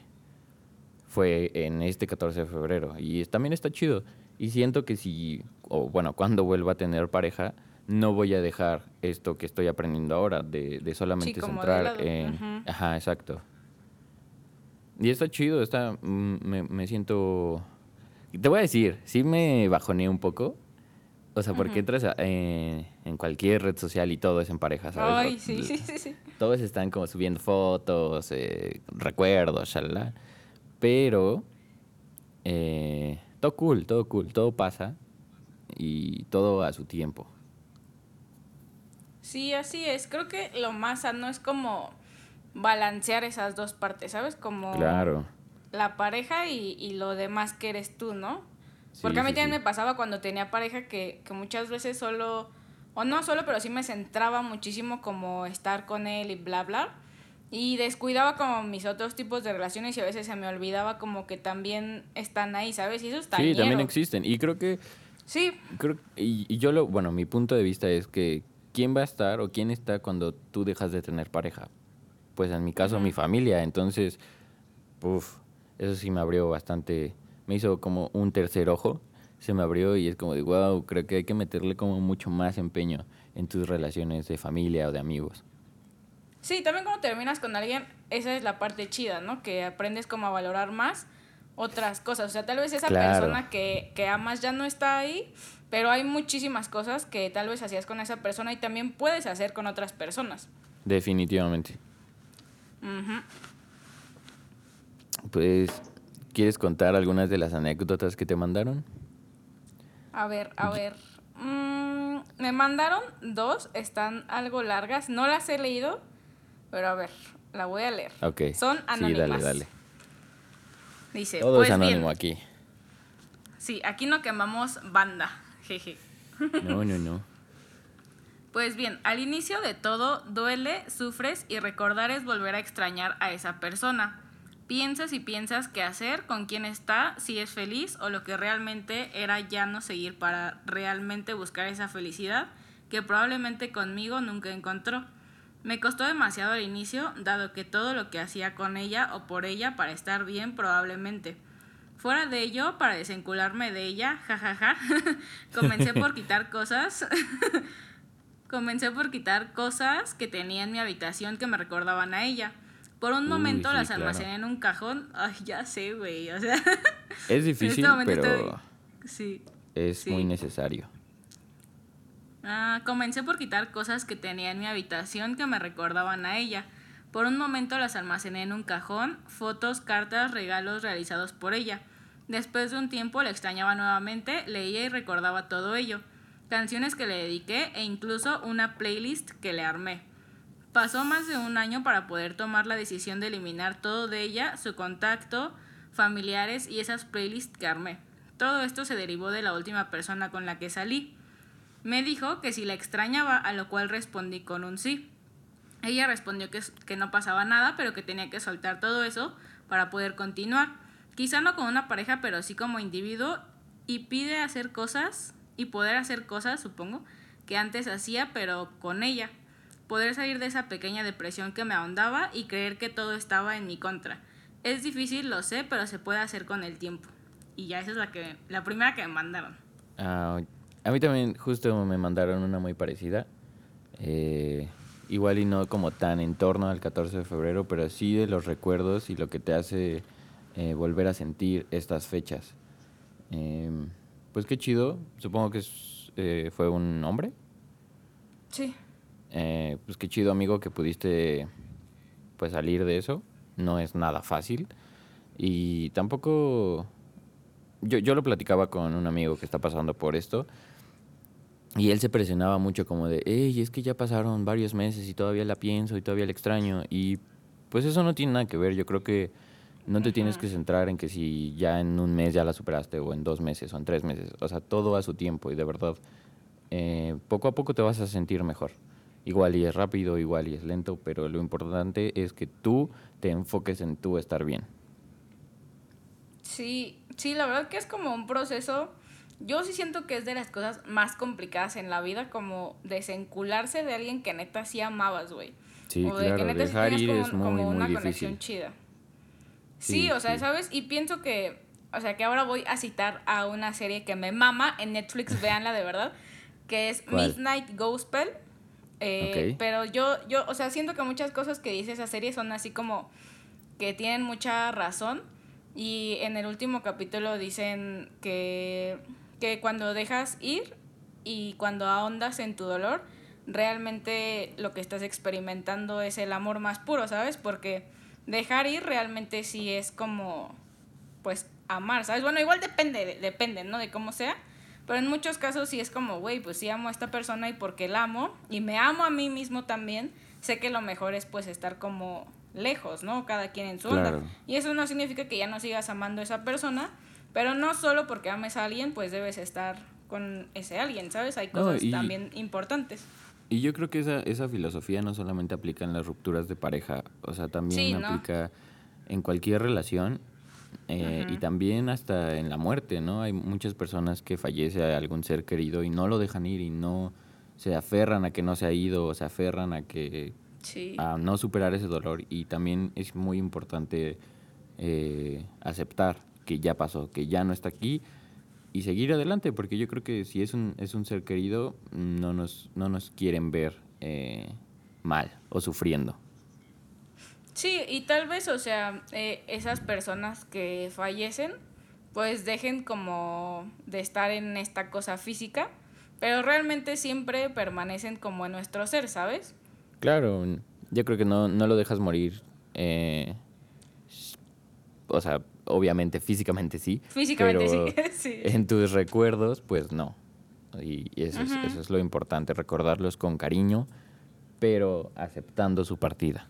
fue en este 14 de febrero y también está chido. Y siento que si, o bueno, cuando vuelva a tener pareja, no voy a dejar esto que estoy aprendiendo ahora, de, de solamente centrar en... Ajá, exacto. Y está chido, está, mm, me, me, siento... Te voy a decir, sí me bajoneé un poco, o sea, porque entras eh, en cualquier red social y todo es en pareja, ¿sabes? Ay, sí, sí, sí, Todos están como subiendo fotos, eh, recuerdos, shalala. Pero eh, todo cool, todo cool, todo pasa y todo a su tiempo. Sí, así es. Creo que lo más sano es como balancear esas dos partes, ¿sabes? Como claro. la pareja y, y lo demás que eres tú, ¿no? Porque a mí también me pasaba cuando tenía pareja que, que muchas veces solo, o no solo, pero sí me centraba muchísimo como estar con él y bla, bla. Y descuidaba como mis otros tipos de relaciones y a veces se me olvidaba como que también están ahí, ¿sabes? Y eso está Sí, también existen. Y creo que... Sí. Creo, y, y yo lo... Bueno, mi punto de vista es que ¿quién va a estar o quién está cuando tú dejas de tener pareja? Pues en mi caso, mi familia. Entonces, uff, eso sí me abrió bastante me hizo como un tercer ojo, se me abrió y es como de, wow, creo que hay que meterle como mucho más empeño en tus relaciones de familia o de amigos. Sí, también cuando terminas con alguien, esa es la parte chida, ¿no? Que aprendes como a valorar más otras cosas. O sea, tal vez esa persona que, que amas ya no está ahí, pero hay muchísimas cosas que tal vez hacías con esa persona y también puedes hacer con otras personas. Definitivamente. Pues ¿Quieres contar algunas de las anécdotas que te mandaron? A ver, a ver. Mm, me mandaron dos, están algo largas. No las he leído, pero a ver, la voy a leer. Ok. Son anónimas. Sí, dale, dale. Dice, Todo es pues anónimo aquí. Sí, aquí no quemamos banda. Jeje. No, no, no. Pues bien, al inicio de todo duele, sufres y recordar es volver a extrañar a esa persona. Piensas y piensas qué hacer, con quién está, si es feliz o lo que realmente era ya no seguir para realmente buscar esa felicidad que probablemente conmigo nunca encontró. Me costó demasiado al inicio, dado que todo lo que hacía con ella o por ella para estar bien probablemente. Fuera de ello, para desencularme de ella, jajaja, comencé por quitar cosas. comencé por quitar cosas que tenía en mi habitación que me recordaban a ella. Por un momento las almacené en un cajón. Ay, ya sé, güey. O sea. Es difícil, pero. Sí. Es muy necesario. Ah, comencé por quitar cosas que tenía en mi habitación que me recordaban a ella. Por un momento las almacené en un cajón, fotos, cartas, regalos realizados por ella. Después de un tiempo la extrañaba nuevamente, leía y recordaba todo ello. Canciones que le dediqué e incluso una playlist que le armé. Pasó más de un año para poder tomar la decisión de eliminar todo de ella, su contacto, familiares y esas playlists que armé. Todo esto se derivó de la última persona con la que salí. Me dijo que si la extrañaba, a lo cual respondí con un sí. Ella respondió que, que no pasaba nada, pero que tenía que soltar todo eso para poder continuar. Quizá no con una pareja, pero sí como individuo, y pide hacer cosas y poder hacer cosas, supongo, que antes hacía, pero con ella poder salir de esa pequeña depresión que me ahondaba y creer que todo estaba en mi contra. Es difícil, lo sé, pero se puede hacer con el tiempo. Y ya esa es la que la primera que me mandaron. Ah, a mí también justo me mandaron una muy parecida. Eh, igual y no como tan en torno al 14 de febrero, pero sí de los recuerdos y lo que te hace eh, volver a sentir estas fechas. Em, pues qué chido. Supongo que eh, fue un hombre. Sí. Eh, pues qué chido amigo que pudiste pues salir de eso. No es nada fácil. Y tampoco, yo, yo lo platicaba con un amigo que está pasando por esto y él se presionaba mucho como de, hey, es que ya pasaron varios meses y todavía la pienso y todavía la extraño. Y pues eso no tiene nada que ver. Yo creo que no te tienes que centrar en que si ya en un mes ya la superaste o en dos meses o en tres meses. O sea, todo a su tiempo y de verdad, eh, poco a poco te vas a sentir mejor. Igual y es rápido, igual y es lento, pero lo importante es que tú te enfoques en tú estar bien. Sí, sí, la verdad que es como un proceso yo sí siento que es de las cosas más complicadas en la vida, como desencularse de alguien que neta sí amabas, güey. Sí, o de claro, que neta dejar sí ir como, es muy, como una conexión chida. Sí, o sea, ¿sabes? Y pienso que, o sea, que ahora voy a citar a una serie que me mama en Netflix, véanla de verdad, que es Midnight Gospel. Eh, Pero yo, yo, o sea, siento que muchas cosas que dice esa serie son así como que tienen mucha razón. Y en el último capítulo dicen que que cuando dejas ir y cuando ahondas en tu dolor, realmente lo que estás experimentando es el amor más puro, ¿sabes? Porque dejar ir realmente sí es como, pues, amar, ¿sabes? Bueno, igual depende, depende, ¿no? De cómo sea. Pero en muchos casos sí es como, güey, pues sí amo a esta persona y porque la amo y me amo a mí mismo también, sé que lo mejor es pues estar como lejos, ¿no? Cada quien en su onda. Y eso no significa que ya no sigas amando a esa persona, pero no solo porque ames a alguien, pues debes estar con ese alguien, ¿sabes? Hay cosas también importantes. Y yo creo que esa, esa filosofía no solamente aplica en las rupturas de pareja, o sea, también aplica en cualquier relación eh, y también hasta en la muerte, ¿no? Hay muchas personas que fallece a algún ser querido y no lo dejan ir y no se aferran a que no se ha ido, o se aferran a que a no superar ese dolor y también es muy importante eh, aceptar que ya pasó, que ya no está aquí y seguir adelante, porque yo creo que si es un, es un ser querido, no nos, no nos quieren ver eh, mal o sufriendo. Sí, y tal vez, o sea, eh, esas personas que fallecen, pues dejen como de estar en esta cosa física, pero realmente siempre permanecen como en nuestro ser, ¿sabes? Claro, yo creo que no, no lo dejas morir. Eh, o sea, obviamente físicamente sí. Físicamente sí. En tus recuerdos, pues no. Y eso, es, lo importante, recordarlos con cariño, pero aceptando su partida.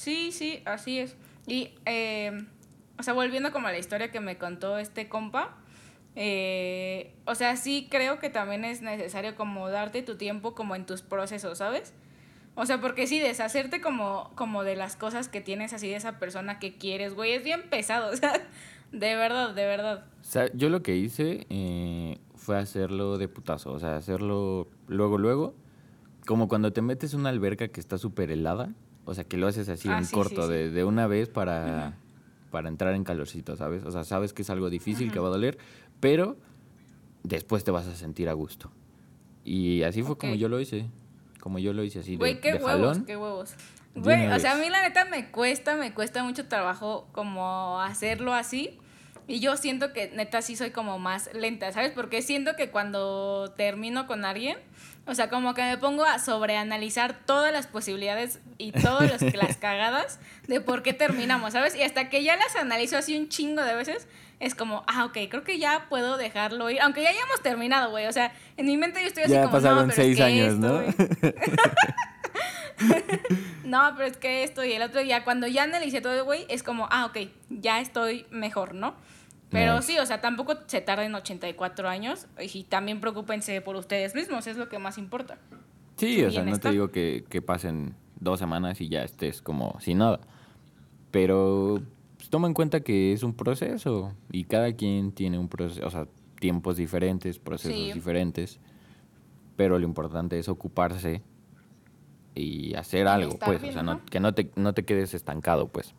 Sí, sí, así es. Y, em, o sea, volviendo como a la historia que me contó este compa, eh, o sea, sí creo que también es necesario como darte tu tiempo como en tus procesos, ¿sabes? O sea, porque sí, deshacerte como, como de las cosas que tienes así de esa persona que quieres, güey, es bien pesado, o sea, de verdad, de verdad. O sea, yo lo que hice eh, fue hacerlo de putazo, o sea, hacerlo luego, luego, como cuando te metes en una alberca que está súper helada, o sea, que lo haces así ah, en corto, De, de, una vez para, para entrar en calorcito, ¿sabes? O sea, sabes que es algo difícil, que va a doler, pero después te vas a sentir a gusto. Y así fue como yo lo hice como yo lo hice así. Güey, qué huevos, qué huevos. Güey, o sea, a mí la neta me cuesta, me cuesta mucho trabajo como hacerlo así. Y yo siento que neta sí soy como más lenta, ¿sabes? Porque siento que cuando termino con alguien, o sea, como que me pongo a sobreanalizar todas las posibilidades y todas las cagadas de por qué terminamos, ¿sabes? Y hasta que ya las analizo así un chingo de veces, es como, ah, ok, creo que ya puedo dejarlo ir. Aunque ya hayamos terminado, güey. O sea, en mi mente yo estoy así ya como, pasaron no, pero seis años, ¿no? no, pero es que esto y el otro día, cuando ya analicé todo, güey, es como, ah, ok, ya estoy mejor, ¿no? Pero sí, o sea, tampoco se tarden 84 años y también preocúpense por ustedes mismos, es lo que más importa. Sí, o sea, no te digo que, que pasen dos semanas y ya estés como sin nada. Pero toma en cuenta que es un proceso y cada quien tiene un proceso, o sea, tiempos diferentes, procesos diferentes, pero lo importante es ocuparse y hacer algo, pues, o sea, que no te, no te quedes estancado, pues.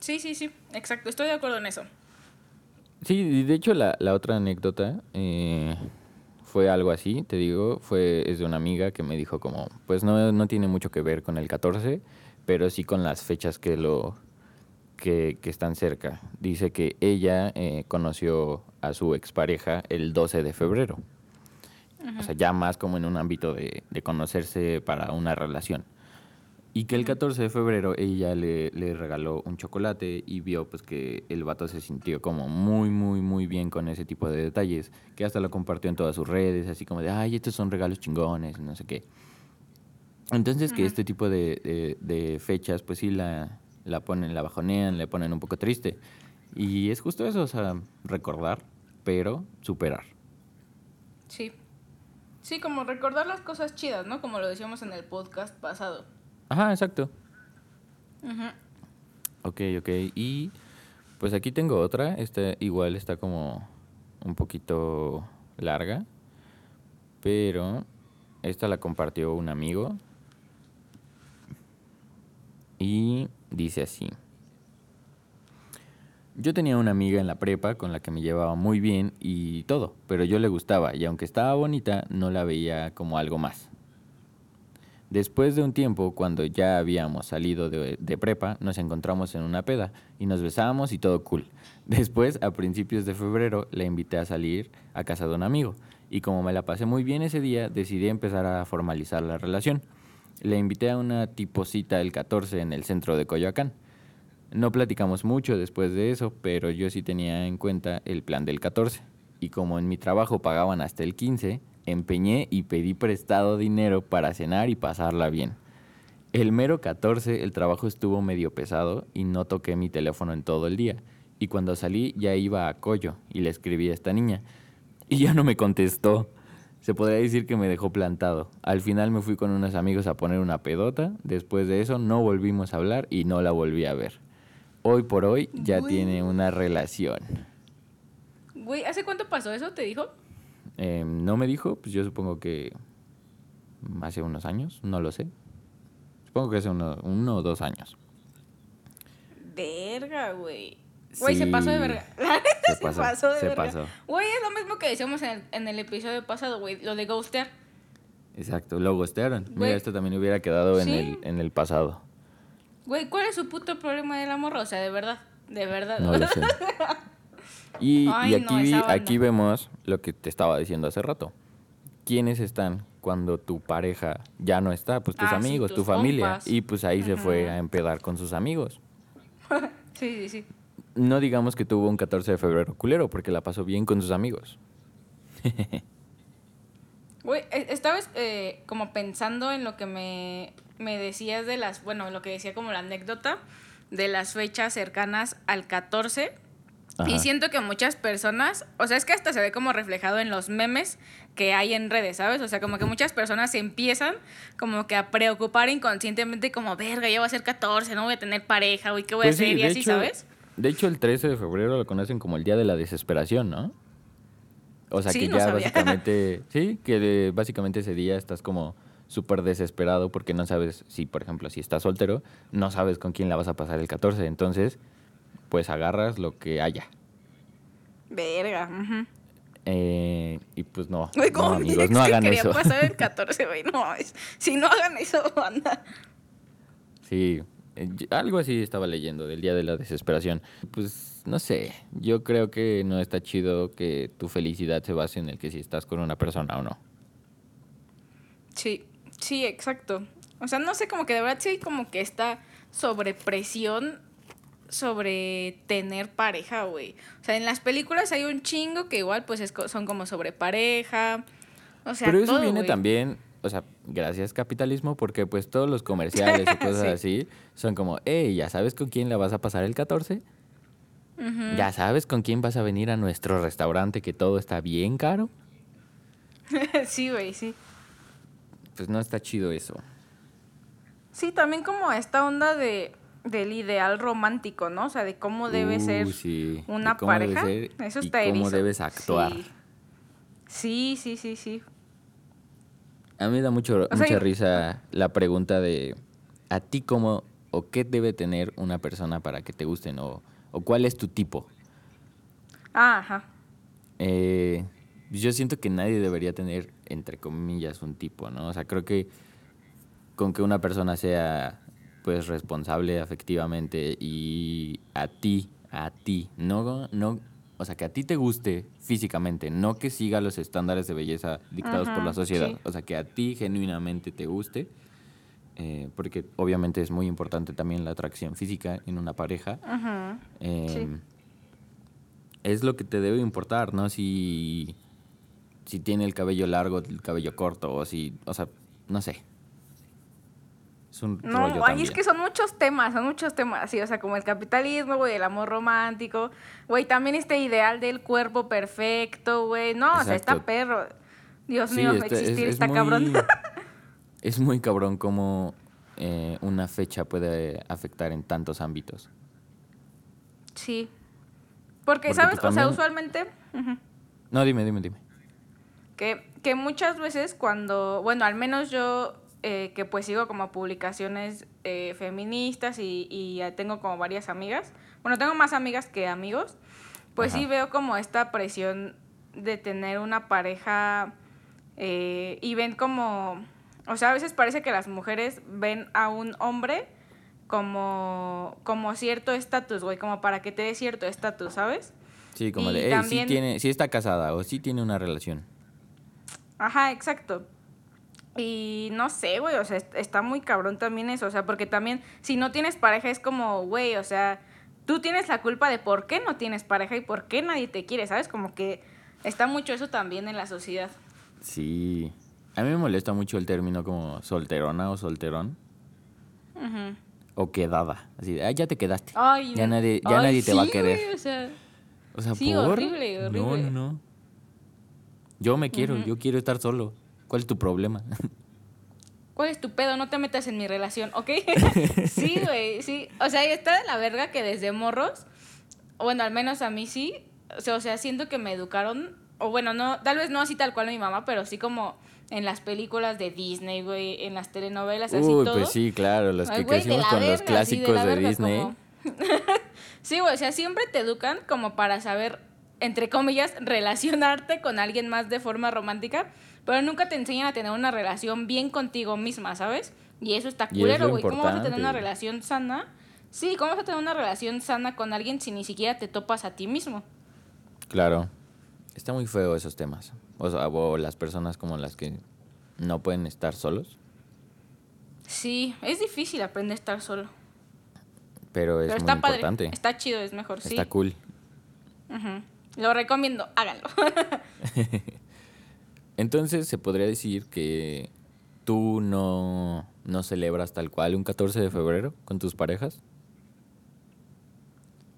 Sí, sí, sí, exacto, estoy de acuerdo en eso. Sí, y de hecho la, la otra anécdota eh, fue algo así, te digo, fue es de una amiga que me dijo como, pues no, no tiene mucho que ver con el 14, pero sí con las fechas que lo, que, están cerca. Dice que ella eh, conoció a su expareja el 12 de febrero. O sea, ya más como en un ámbito de, conocerse para una relación. Y que el 14 de febrero ella le, le, regaló un chocolate y vio pues que el vato se sintió como muy, muy, muy bien con ese tipo de detalles, que hasta lo compartió en todas sus redes, así como de, ay, estos son regalos chingones, no sé qué. Entonces que este tipo de, de, fechas pues sí la, la ponen, la bajonean, le ponen un poco triste. Y es justo eso, o sea, recordar, pero superar. Sí. Sí, como recordar las cosas chidas, ¿no? Como lo decíamos en el podcast pasado. Ajá, exacto. Ok, ok. Y pues aquí tengo otra. Esta igual está como un poquito larga. Pero esta la compartió un amigo. Y dice así. Yo tenía una amiga en la prepa con la que me llevaba muy bien y todo, pero yo le gustaba y aunque estaba bonita no la veía como algo más. Después de un tiempo, cuando ya habíamos salido de, prepa, nos encontramos en una peda y nos besamos y todo cool. Después, a principios de febrero, la invité a salir a casa de un amigo y como me la pasé muy bien ese día, decidí empezar a formalizar la relación. Le invité a una tiposita el 14 en el centro de Coyoacán. No platicamos mucho después de eso, pero yo sí tenía en cuenta el plan del 14. Y como en mi trabajo pagaban hasta el 15, empeñé y pedí prestado dinero para cenar y pasarla bien. El mero 14 el trabajo estuvo medio pesado y no toqué mi teléfono en todo el día. Y cuando salí ya iba a Coyo y le escribí a esta niña. Y ya no me contestó. Se podría decir que me dejó plantado. Al final me fui con unos amigos a poner una pedota. Después de eso no volvimos a hablar y no la volví a ver. Hoy por hoy ya tiene una relación. Güey, ¿hace cuánto pasó eso? ¿Te dijo? Em, no me dijo, pues yo supongo que hace unos años, no lo sé. Supongo que hace uno, o dos años. Verga, güey. Güey, se pasó de verga. se, pasó, de se Pasó. Güey, es lo mismo que decíamos en el, en el episodio pasado, güey, lo de ghostear. Exacto, lo ghostearon. Mira, esto también hubiera quedado en, el, en el pasado. Güey, ¿cuál es su puto problema del amor? O sea, de verdad, de verdad. No lo sé. Y, aquí, aquí vemos lo que te estaba diciendo hace rato. ¿Quiénes están cuando tu pareja ya no está? Pues tus ah, amigos, tu familia. Y pues ahí se fue a empedar con sus amigos. sí, sí, sí. No digamos que tuvo un 14 de febrero culero, porque la pasó bien con sus amigos. Güey, e, estabas eh, como pensando en lo que me, me decías de las, bueno, lo que decía como la anécdota de las fechas cercanas al 14 y siento que muchas personas, o sea, es que hasta se ve como reflejado en los memes que hay en redes, ¿sabes? O sea, como que muchas personas se empiezan como que a preocupar inconscientemente como, verga, ya voy a ser 14, no voy a tener pareja, güey, ¿qué voy a pues hacer? y así, ¿sabes? De hecho, el 13 de febrero lo conocen como el Día de la Desesperación, ¿no? O sea, que ya básicamente, sí, que básicamente ese día estás como súper desesperado porque no sabes si, por ejemplo, si estás soltero, no sabes con quién la vas a pasar el 14. Entonces, pues agarras lo que haya. Verga. eh, y pues no, no amigos, no hagan quería eso. pasar el 14, güey, no Si no hagan eso, anda. Sí, eh, algo así estaba leyendo del día de la desesperación. Pues no sé, yo creo que no está chido que tu felicidad se base en el que si estás con una persona o no. Sí, sí, exacto. O sea, no sé, como que de verdad sí, como que está sobrepresión sobre tener pareja, güey. O sea, en las películas hay un chingo que igual pues son como sobre pareja. O sea, Pero eso viene también, o sea, gracias capitalismo, porque pues todos los comerciales y cosas así son como, hey, ¿ya sabes con quién la vas a pasar el 14? ¿Ya sabes con quién vas a venir a nuestro restaurante que todo está bien caro? sí, güey, sí. Pues no está chido eso. Sí, también como esta onda de del ideal romántico, ¿no? O sea, de cómo debe uh, ser una pareja. Eso está y cómo debes actuar. Sí. sí, sí, sí, A mí me da mucho, mucha risa la pregunta de a ti cómo o qué debe tener una persona para que te gusten o, o cuál es tu tipo. Ah, ajá. Eh, yo siento que nadie debería tener, entre comillas, un tipo, ¿no? O sea, creo que con que una persona sea pues responsable afectivamente y a ti, a ti, no, no, o sea, que a ti te guste físicamente, no que siga los estándares de belleza dictados por la sociedad, o sea, que a ti genuinamente te guste, eh, porque obviamente es muy importante también la atracción física en una pareja. Eh, Sí. Es lo que te debe importar, ¿no? Si, si tiene el cabello largo, el cabello corto, o si, o sea, no sé. Es un No, rollo es que son muchos temas, son muchos temas, sí, o sea, como el capitalismo, güey, el amor romántico, güey, también este ideal del cuerpo perfecto, güey, no, o sea, está perro. Dios Sí, mío, está- es- existir es está muy- cabrón. Es muy cabrón cómo eh, una fecha puede afectar en tantos ámbitos. sí. Porque, Porque, ¿sabes? pues, O sea, usualmente... No, dime, dime, dime. Que, que muchas veces cuando, bueno, al menos yo eh, que pues sigo como publicaciones eh, feministas y, y ya tengo como varias amigas, bueno, tengo más amigas que amigos, pues sí veo como esta presión de tener una pareja eh, y ven como, o sea, a veces parece que las mujeres ven a un hombre como, como cierto estatus, güey, como para que te dé cierto estatus, ¿sabes? Sí, como Y de, "Ey, también- sí, tiene, sí está casada o sí tiene una relación. Ajá, exacto. Y no sé, güey, o sea, est- está muy cabrón también eso, o sea, porque también si no tienes pareja es como, güey, o sea, tú tienes la culpa de por qué no tienes pareja y por qué nadie te quiere, ¿sabes? Como que está mucho eso también en la sociedad. Sí. A mí me molesta mucho el término como solterona o solterón. O quedada. Así de, ah, ya te quedaste. Ay, ya nadie, ya Ay, nadie te va a querer. güey, o sea, O sea, Sí, ¿por? horrible, No, horrible. no, no. Yo me quiero, yo quiero estar solo. ¿Cuál es tu problema? ¿Cuál es tu pedo? No te metas en mi relación, ¿ok? sí, güey, sí. O sea, está de la verga que desde morros, bueno, al menos a mí sí, o sea, o sea, siento que me educaron, o bueno, no, tal vez no así tal cual mi mamá, pero sí como en las películas de Disney, güey, en las telenovelas, así Uy, todo. pues sí, claro, los Ay, que crecimos con los verga, clásicos de, verga, Disney. como- sí, güey, o sea, siempre te educan como para saber, entre comillas, relacionarte con alguien más de forma romántica, pero nunca te enseñan a tener una relación bien contigo misma, ¿sabes? Y eso está culero, güey. ¿Cómo vas a tener una relación sana? Sí, ¿cómo vas a tener una relación sana con alguien si ni siquiera te topas a ti mismo? Claro. Está muy feo esos temas. O sea, o las personas como las que no pueden estar solos, Sí, es difícil aprender a estar solo. pero es pero muy está padre, importante. está chido, es mejor, sí. Está cool. Lo recomiendo, háganlo. Entonces, se podría decir que tú no, no celebras tal cual un 14 de febrero con tus parejas.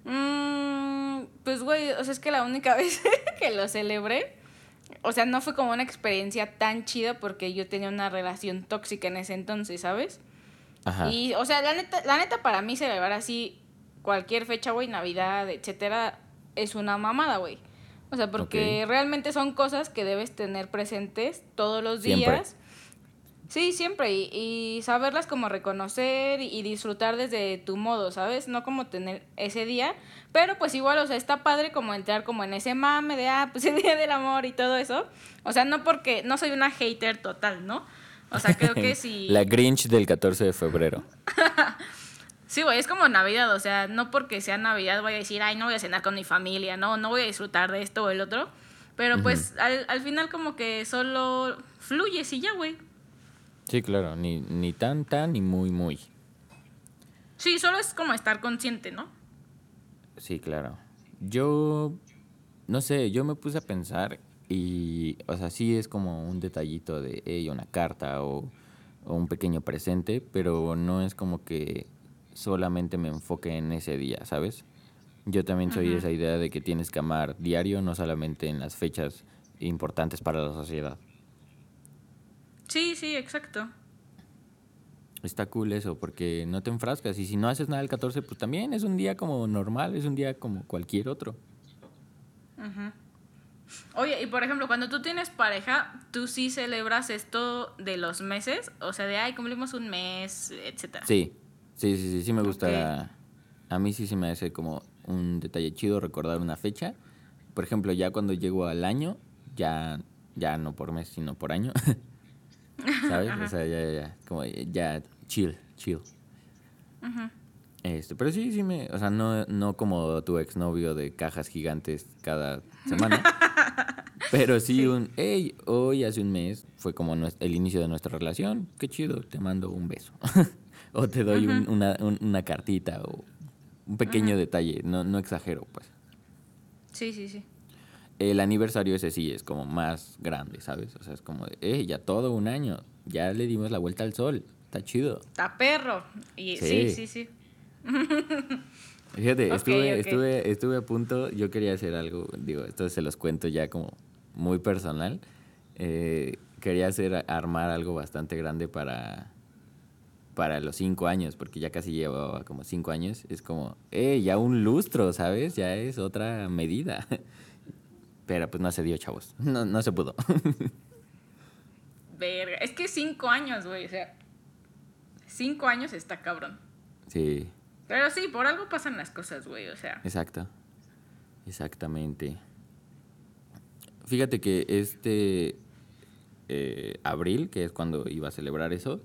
Mm, pues, güey, o sea, es que la única vez que lo celebré, o sea, no fue como una experiencia tan chida porque yo tenía una relación tóxica en ese entonces, ¿sabes? Ajá. Y, o sea, la neta, la neta para mí celebrar así cualquier fecha, güey, Navidad, etcétera, es una mamada, güey. O sea, porque realmente son cosas que debes tener presentes todos los Siempre. días. Sí, siempre. Y, y saberlas como reconocer y disfrutar desde tu modo, ¿sabes? No como tener ese día. Pero pues igual, o sea, está padre como entrar como en ese mame de, ah, pues el día del amor y todo eso. O sea, no porque, no soy una hater total, ¿no? O sea, creo que sí. La Grinch del 14 de febrero. Sí, güey, es como Navidad, o sea, no porque sea Navidad voy a decir, ay, no voy a cenar con mi familia, no, no voy a disfrutar de esto o el otro. Pero pues al, al final como que solo fluyes y ya, güey. Sí, claro. Ni, ni tan, tan, ni muy, muy. Sí, solo es como estar consciente, ¿no? Sí, claro. Yo, no sé, yo me puse a pensar y, o sea, sí es como un detallito de, hey, una carta o, o un pequeño presente, pero no es como que solamente me enfoque en ese día, ¿sabes? Yo también soy de esa idea de que tienes que amar diario, no solamente en las fechas importantes para la sociedad. Sí, sí, exacto. Está cool eso, porque no te enfrascas. Y si no haces nada el 14, pues también es un día como normal, es un día como cualquier otro. Oye, y por ejemplo, cuando tú tienes pareja, tú sí celebras esto de los meses, o sea, de, ay, cumplimos un mes, etcétera. Sí, sí, sí, sí, sí me gusta. A mí sí se me hace como un detalle chido recordar una fecha. Por ejemplo, ya cuando llego al año, ya, ya no por mes, sino por año. ¿Sabes? O sea, ya, ya, ya, como ya chill, chill. Este, pero sí, sí me, o sea, no, no como tu exnovio de cajas gigantes cada semana. Pero sí, un, hey, hoy hace un mes fue como el inicio de nuestra relación. Qué chido, te mando un beso. o te doy una, una, cartita o un pequeño detalle. No, no exagero, pues. Sí, sí, sí. El aniversario ese sí es como más grande, ¿sabes? O sea, es como de, eh, ya todo un año, ya le dimos la vuelta al sol, está chido. Está perro. Y, sí, sí, sí. Fíjate, estuve, estuve, estuve a punto, yo quería hacer algo, digo, esto se los cuento ya como muy personal. Eh, quería hacer, armar algo bastante grande para, para los cinco años, porque ya casi llevaba como cinco años. Es como, eh, ya un lustro, ¿sabes? Ya es otra medida. Pero pues no se dio, chavos. No, no se pudo. Verga. Es que cinco años, güey. O sea, cinco años está cabrón. Sí. Pero sí, por algo pasan las cosas, güey. O sea. Exacto. Exactamente. Fíjate que este eh, abril, que es cuando iba a celebrar eso,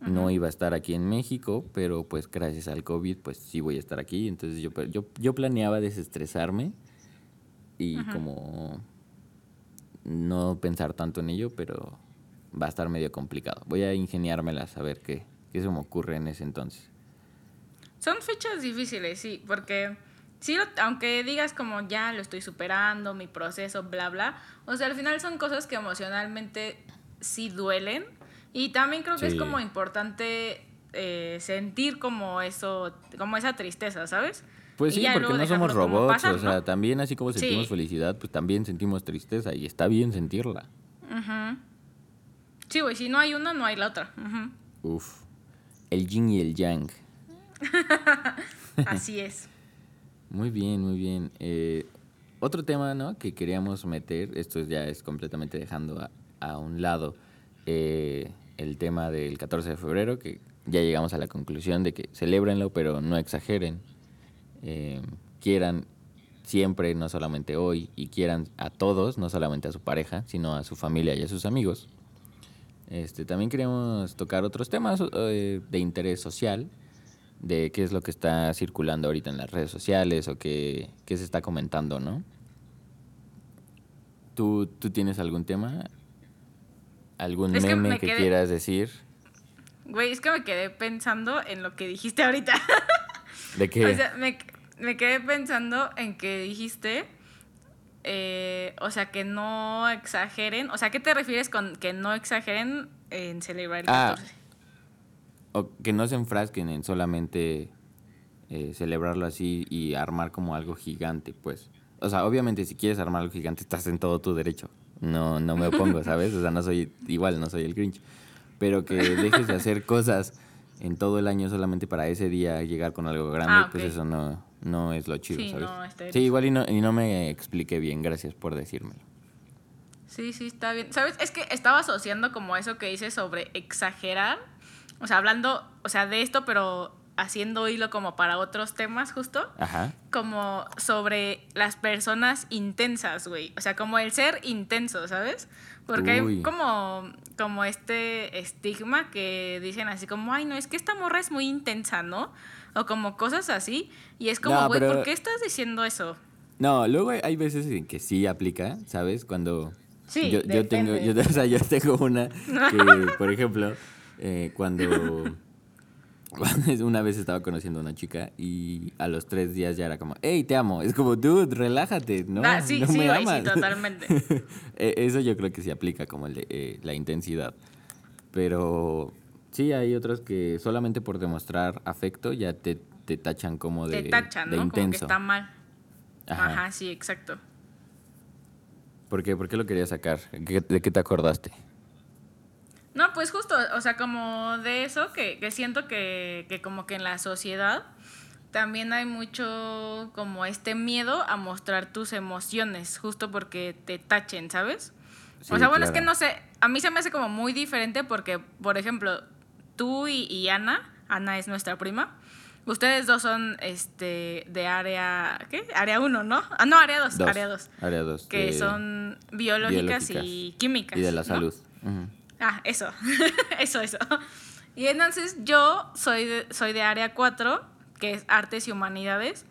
no iba a estar aquí en México, pero pues gracias al COVID, pues sí voy a estar aquí. Entonces yo, yo, yo planeaba desestresarme y como no pensar tanto en ello, pero va a estar medio complicado. Voy a ingeniármelas a ver qué, qué se me ocurre en ese entonces. Son fechas difíciles, sí, porque sí, aunque digas como ya lo estoy superando, mi proceso, bla, bla, o sea, al final son cosas que emocionalmente sí duelen y también creo que es como importante eh, sentir como eso, como esa tristeza, ¿sabes? Pues sí, porque no somos robots, o sea, también así como sentimos felicidad, pues también sentimos tristeza y está bien sentirla. Sí, güey, si no hay una, no hay la otra. Uf, el yin y el yang. así es. muy bien, muy bien. Eh, otro tema, ¿no? Que queríamos meter, esto ya es completamente dejando a, un lado eh, el tema del 14 de febrero, que ya llegamos a la conclusión de que celebrenlo, pero no exageren eh, quieran siempre, no solamente hoy, y quieran a todos, no solamente a su pareja, sino a su familia y a sus amigos. Este, también queremos tocar otros temas eh, de interés social, de qué es lo que está circulando ahorita en las redes sociales o qué, qué se está comentando, ¿no? ¿Tú, ¿Tú tienes algún tema? ¿Algún meme que, quieras decir? Güey, es que me quedé pensando en lo que dijiste ahorita. ¿De qué? O sea, me, me quedé pensando en que dijiste, eh, o sea, que no exageren. O sea, ¿qué te refieres con que no exageren en celebrar el 14? Ah, o que no se enfrasquen en solamente eh, celebrarlo así y armar como algo gigante, pues. O sea, obviamente si quieres armar algo gigante estás en todo tu derecho. No, no me opongo, ¿sabes? O sea, no soy igual, no soy el Grinch. Pero que dejes de hacer cosas en todo el año solamente para ese día llegar con algo grande, ah, pues eso no, no es lo chido, sí, ¿sabes? sí, igual y no, y no me expliqué bien, gracias por decírmelo. Sí, sí, está bien. ¿Sabes? Es que estaba asociando como eso que dices sobre exagerar, o sea, hablando, o sea, de esto, pero haciendo hilo como para otros temas justo. Ajá. Como sobre las personas intensas, güey. O sea, como el ser intenso, ¿sabes? Porque hay como, como este estigma que dicen así como, ay, no, es que esta morra es muy intensa, ¿no? O como cosas así. Y es como, güey, ¿por qué estás diciendo eso? No, luego hay veces en que sí aplica, ¿sabes? Cuando... Sí, yo, yo tengo, yo, o sea, yo tengo una que, por ejemplo, eh, cuando Una vez estaba conociendo a una chica y a los tres días ya era como, hey, te amo. Es como, dude, relájate, ¿no? Ah, sí, no sí, me amas. sí, totalmente. E, eso yo creo que sí aplica como el de, eh, la intensidad. Pero sí, hay otros que solamente por demostrar afecto ya te, te tachan como de, te tachan, ¿no? Como que está mal. Ajá. sí, exacto. ¿Por qué? ¿Por qué lo querías sacar? ¿De qué te acordaste? No, pues justo, o sea, como de eso, que, que siento que, que como que en la sociedad también hay mucho como este miedo a mostrar tus emociones, justo porque te tachen, ¿sabes? o sea, bueno, es que no sé, a mí se me hace como muy diferente porque, por ejemplo, tú y, Ana, Ana es nuestra prima, ustedes dos son este de área, ¿qué? Área 1, ¿no? Ah, no, área 2, área 2. Área 2. Que son biológicas, y químicas. Y de la salud. Ah, eso, eso, eso. Y entonces yo soy de, soy de área 4, que es artes y humanidades.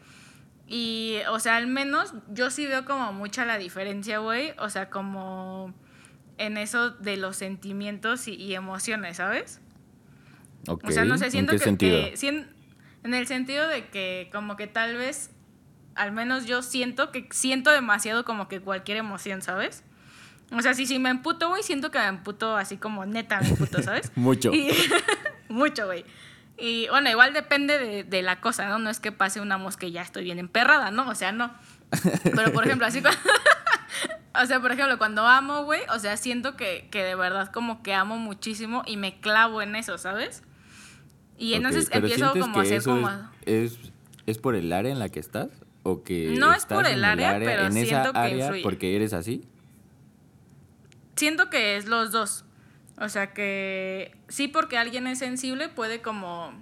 Y, o sea, al menos yo sí veo como mucha la diferencia, güey. O sea, como en eso de los sentimientos y, emociones, ¿sabes? Ok. O sea, no sé, siento ¿En qué que, sentido? que- sien- en el sentido de que como que tal vez, al menos yo siento que siento demasiado como que cualquier emoción, ¿sabes? O sea, si, si me emputo, güey, siento que me emputo así como neta me emputo, ¿sabes? Mucho. Y- mucho, güey. Y bueno, igual depende de, de la cosa, ¿no? No es que pase una mosca y ya estoy bien emperrada, ¿no? O sea, no. Pero por ejemplo, así cuando... O sea, por ejemplo, cuando amo, güey, o sea, siento que, que de verdad como que amo muchísimo y me clavo en eso, ¿sabes? Y entonces empiezo ¿sientes como a eso como... Es, es, es por el área en la que estás? ¿O que No es por el área, pero en esa siento que área influye. porque eres así? Siento que es los dos. O sea que sí porque alguien es sensible puede como...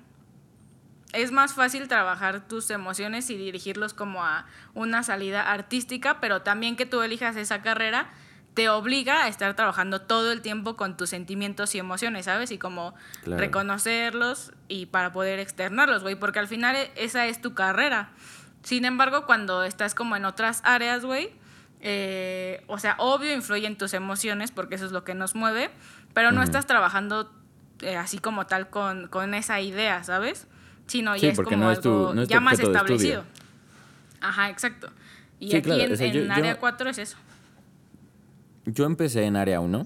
Es más fácil trabajar tus emociones y dirigirlos como a una salida artística, pero también que tú elijas esa carrera te obliga a estar trabajando todo el tiempo con tus sentimientos y emociones, ¿sabes? Y como Claro. reconocerlos y para poder externarlos, güey, porque al final e- esa es tu carrera. Sin embargo, cuando estás como en otras áreas, güey, eh, o sea, obvio influyen tus emociones porque eso es lo que nos mueve, pero no estás trabajando eh, así como tal con, con esa idea, ¿sabes? Sino Sí, ya es como no es tu- algo no es ya más establecido. Ajá, exacto. Y Sí, aquí claro, en, o sea, yo- en yo- área 4 es eso. Yo empecé en área 1.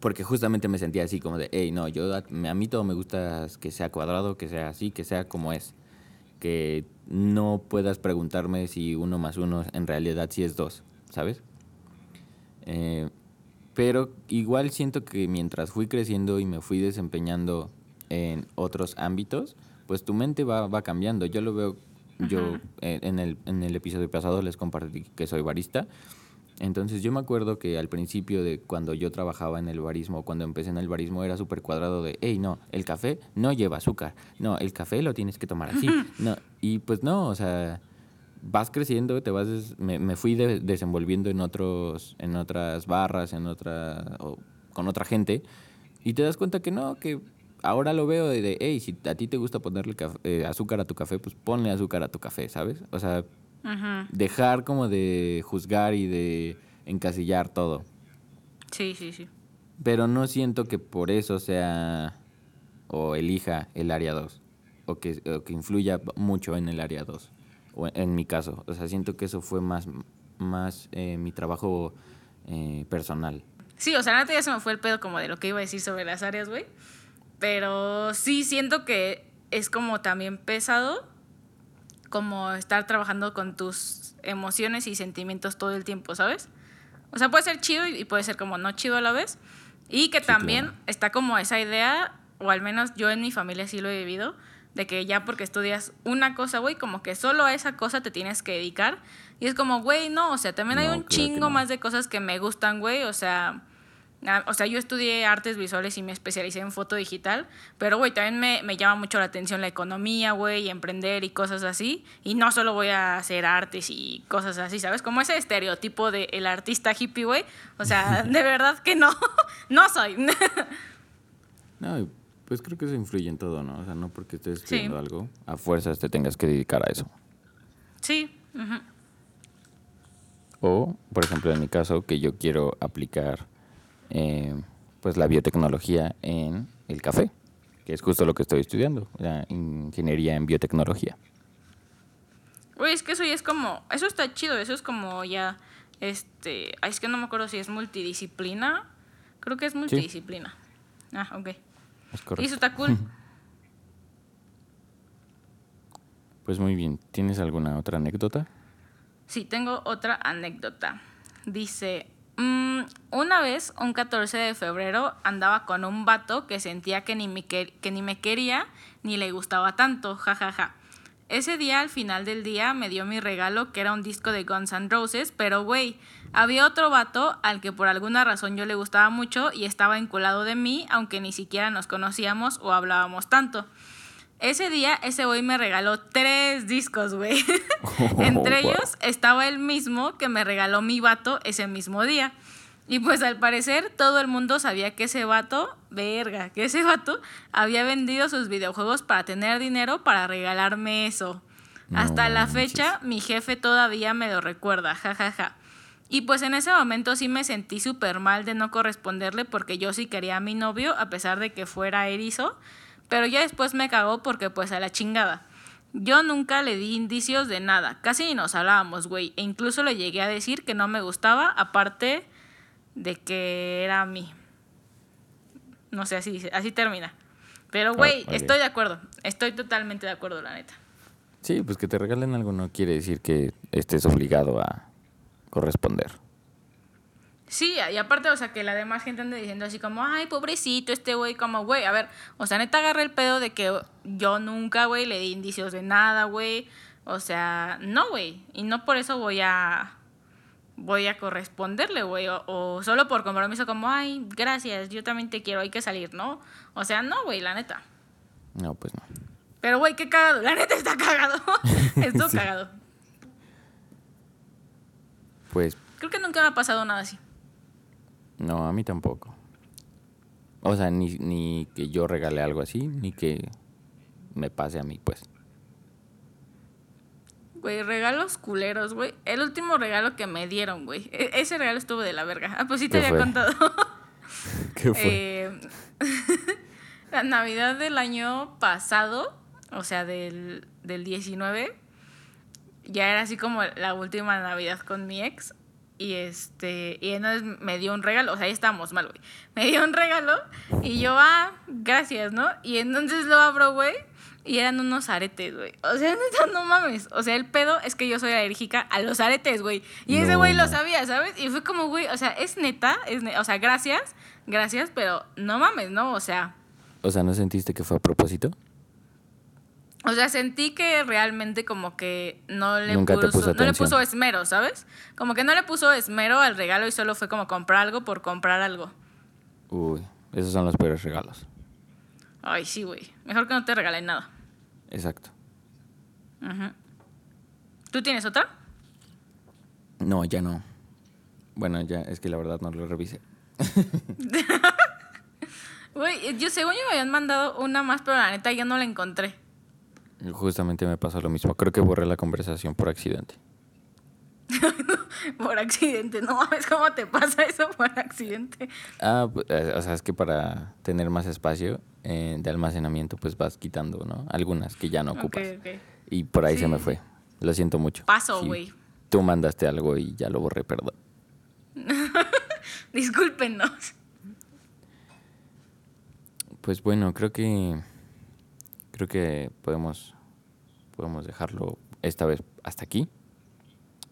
porque justamente me sentía así como de, hey, no, yo a, a mí todo me gusta que sea cuadrado, que sea así, que sea como es. Que no puedas preguntarme si uno más uno en realidad sí es dos, ¿sabes? Eh, pero igual siento que mientras fui creciendo y me fui desempeñando en otros ámbitos, pues tu mente va, va cambiando. Yo lo veo, yo eh, en, el, en el episodio pasado les compartí que soy barista. Entonces yo me acuerdo que al principio de cuando yo trabajaba en el barismo, cuando empecé en el barismo, era súper cuadrado de, hey, no, el café no lleva azúcar. No, el café lo tienes que tomar así. No, y pues no, o sea, vas creciendo, te vas me, me fui de- desenvolviendo en otros en otras barras, en otra o con otra gente y te das cuenta que no, que ahora lo veo de, de hey, si a ti te gusta ponerle eh, azúcar a tu café, pues ponle azúcar a tu café, ¿sabes? O sea, Dejar como de juzgar y de encasillar todo. Sí, sí, sí. Pero no siento que por eso sea o elija el área 2 o que, o que influya mucho en el área 2 o en, en mi caso. O sea, siento que eso fue más, más eh, mi trabajo eh, personal. Sí, o sea, la neta ya se me fue el pedo como de lo que iba a decir sobre las áreas, güey. Pero sí siento que es como también pesado como estar trabajando con tus emociones y sentimientos todo el tiempo, ¿sabes? O sea, puede ser chido y puede ser como no chido a la vez. Y que Sí, también claro. está como esa idea, o al menos yo en mi familia sí lo he vivido, de que ya porque estudias una cosa, güey, como que solo a esa cosa te tienes que dedicar. Y es como, güey, no, o sea, también hay No, un claro que chingo no. más de cosas que me gustan, güey, o sea... ah, O sea, yo estudié artes visuales y me especialicé en foto digital, pero, güey, también me, me llama mucho la atención la economía, güey, y emprender y cosas así. Y no solo voy a hacer artes y cosas así, ¿sabes? Como ese estereotipo de el artista hippie, güey. O sea, de verdad que no, no soy. No, pues creo que eso influye en todo, ¿no? O sea, no porque estés Sí. estudiando algo, a fuerzas te tengas que dedicar a eso. sí. O, por ejemplo, en mi caso, que yo quiero aplicar eh, pues la biotecnología en el café, que es justo lo que estoy estudiando, la ingeniería en biotecnología. Güey, es que eso ya es como, eso está chido, eso es como ya, este, es que no me acuerdo si es multidisciplina, creo que es multidisciplina. Ah, ok. Es Y eso está cool. Pues muy bien, ¿tienes alguna otra anécdota? Sí, tengo otra anécdota. Dice, "Mm, una vez, un 14 de febrero, andaba con un vato que sentía que ni, me que, ni me quería ni le gustaba tanto, jajaja. Ese día, al final del día, me dio mi regalo, que era un disco de Guns N' Roses, pero güey, había otro vato al que por alguna razón yo le gustaba mucho y estaba enculado de mí, aunque ni siquiera nos conocíamos o hablábamos tanto. Ese día, ese güey me regaló tres discos, güey. Entre Wow. ellos estaba el mismo que me regaló mi vato ese mismo día. Y pues al parecer todo el mundo sabía que ese vato, verga, que ese vato había vendido sus videojuegos para tener dinero para regalarme eso. No Hasta la fecha mi jefe todavía me lo recuerda, jajaja. Y pues en ese momento sí me sentí súper mal de no corresponderle porque yo sí quería a mi novio a pesar de que fuera erizo. Pero ya después me cagó porque pues a la chingada. Yo nunca le di indicios de nada, casi ni nos hablábamos, güey. E incluso le llegué a decir que no me gustaba, aparte de que era a mí. No sé, así dice, así termina. Pero, güey, ok. estoy de acuerdo. Estoy totalmente de acuerdo, la neta. Sí, pues que te regalen algo no quiere decir que estés obligado a corresponder. Sí, y aparte, o sea, que la demás gente ande diciendo así como, ay, pobrecito este güey, como, güey, a ver, o sea, neta agarré el pedo de que yo nunca, güey, le di indicios de nada, güey. O sea, no, güey. Y no por eso voy a, voy a corresponderle, güey. O, o solo por compromiso como, ay, gracias, yo también te quiero, hay que salir, ¿no? O sea, no, güey, la neta. No, pues no. Pero, güey, qué cagado. La neta está cagado. Estuvo Sí. cagado. Pues Creo que nunca me ha pasado nada así. No, a mí tampoco. O sea, ni, ni que yo regale algo así, ni que me pase a mí, pues. Güey, regalos culeros, güey. El último regalo que me dieron, güey. E- ese regalo estuvo de la verga. Ah, pues sí te ¿Qué había fue? contado. ¿Qué fue? Eh, la Navidad del año pasado, o sea, del, del 19, ya era así como la última Navidad con mi ex. Y este, y entonces me dio un regalo, o sea, ahí estábamos mal, güey. Me dio un regalo y yo, ah, gracias, ¿no? Y entonces lo abro, güey, y eran unos aretes, güey. O sea, neta, no mames. O sea, el pedo es que yo soy alérgica a los aretes, güey. Y ese güey lo sabía, ¿sabes? Y fue como, güey, o sea, es neta, es ne- o sea, gracias, gracias, pero no mames, ¿no? O sea, O sea, ¿no sentiste que fue a propósito? O sea, sentí que realmente como que no le Nunca puso, puso no le puso esmero, ¿sabes? Como que no le puso esmero al regalo y solo fue como comprar algo por comprar algo. Uy, esos son los peores regalos. Ay, sí, güey. Mejor que no te regalen nada. Exacto. ¿Tú tienes otra? No, ya no. Bueno, ya, es que la verdad no lo revisé. Güey, yo según yo me habían mandado una más, pero la neta yo no la encontré. Justamente me pasó lo mismo. Creo que borré la conversación por accidente. Por accidente, no mames, ¿cómo te pasa eso por accidente? Ah, pu- eh, o sea, es que para tener más espacio eh, de almacenamiento, pues vas quitando, ¿no? Algunas que ya no ocupas. Y por ahí se me fue. Lo siento mucho. Paso, Sí, güey. Tú mandaste algo y ya lo borré, perdón. Discúlpenos. Pues bueno, creo que creo que podemos podemos dejarlo esta vez hasta aquí.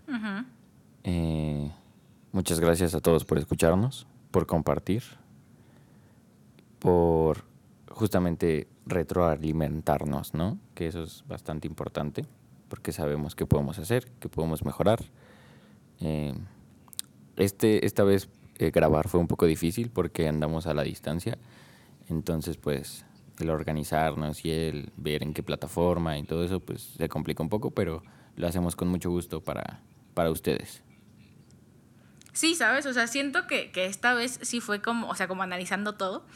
Ujú. Eh, muchas gracias a todos por escucharnos, por compartir, por justamente retroalimentarnos, ¿no? Que eso es bastante importante, porque sabemos qué podemos hacer, qué podemos mejorar. Eh, este, esta vez eh, grabar fue un poco difícil porque andamos a la distancia, entonces pues el organizarnos y el ver en qué plataforma y todo eso pues se complica un poco, pero lo hacemos con mucho gusto para, para ustedes. Sí, ¿sabes? O sea, siento que, que esta vez sí fue como, o sea, como analizando todo.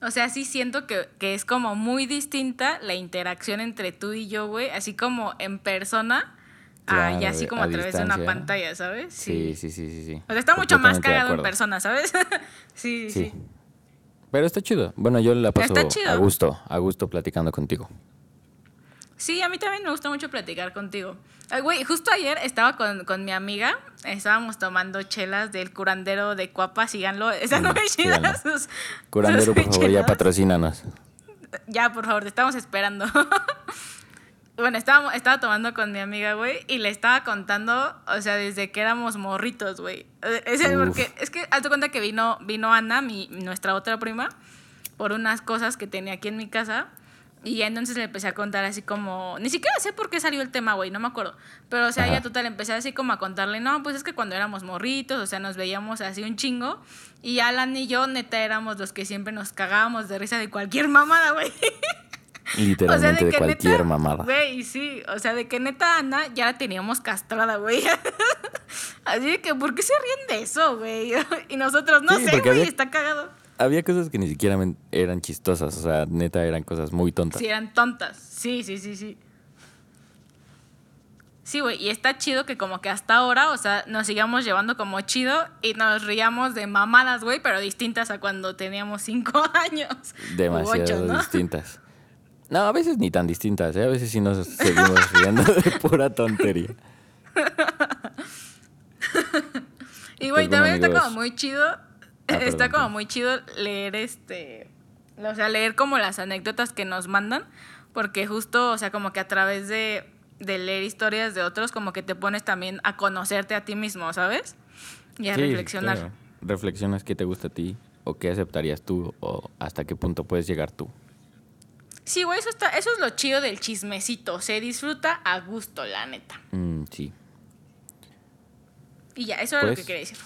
O sea, sí siento que, que es como muy distinta la interacción entre tú y yo, güey, así como en persona y así como a a, través de una pantalla, ¿sabes? Sí, sí, sí, sí, sí. O sea, está mucho más cagado en persona, ¿sabes? sí, sí, Sí. Pero está chido. Bueno, yo la paso a gusto, a gusto platicando contigo. Sí, a mí también me gusta mucho platicar contigo. Güey, justo ayer estaba con, con mi amiga, estábamos tomando chelas del curandero de Cuapa, síganlo, están muy chidas sus- Curandero, sus por favor, ya patrocínanos. Ya, por favor, te estamos esperando. bueno, estaba, estaba tomando con mi amiga, güey, y le estaba contando, o sea, desde que éramos morritos, güey. Eh, Es, porque, es que, hazte cuenta que vino, vino Ana, mi, nuestra otra prima, por unas cosas que tenía aquí en mi casa. Y ya entonces le empecé a contar así como, ni siquiera sé por qué salió el tema, güey, no me acuerdo. Pero, o sea, Ajá. ya total, empecé así como a contarle, no, pues es que cuando éramos morritos, o sea, nos veíamos así un chingo. Y Alan y yo, neta, éramos los que siempre nos cagábamos de risa de cualquier mamada, güey. Literalmente de, cualquier neta, mamada. Güey, sí, o sea, de que neta Ana ya la teníamos castrada, güey. Así que, ¿por qué se ríen de eso, güey? Y nosotros, no Sí, sé, güey, había- está cagado. Había cosas que ni siquiera eran chistosas, o sea, neta eran cosas muy tontas. Sí, eran tontas. Sí, sí, sí, sí. Sí, güey, y está chido que como que hasta ahora, o sea, nos sigamos llevando como chido y nos riamos de mamadas, güey, pero distintas a cuando teníamos cinco años. Demasiado ocho, ¿no? distintas. No, a veces ni tan distintas, ¿eh? A veces sí nos seguimos riendo de pura tontería. Y güey, Pues bueno, también está como muy chido. Ah, está perdón, como perdón. muy chido leer este. O sea, leer como las anécdotas que nos mandan. Porque justo, o sea, como que a través de, de leer historias de otros, como que te pones también a conocerte a ti mismo, ¿sabes? Y a Sí, reflexionar. claro. Reflexionas qué te gusta a ti o qué aceptarías tú o hasta qué punto puedes llegar tú. Sí, güey, eso, está, eso es lo chido del chismecito. Se disfruta a gusto, la neta. Mm, sí, Y ya, eso era lo Pues- que quería decir.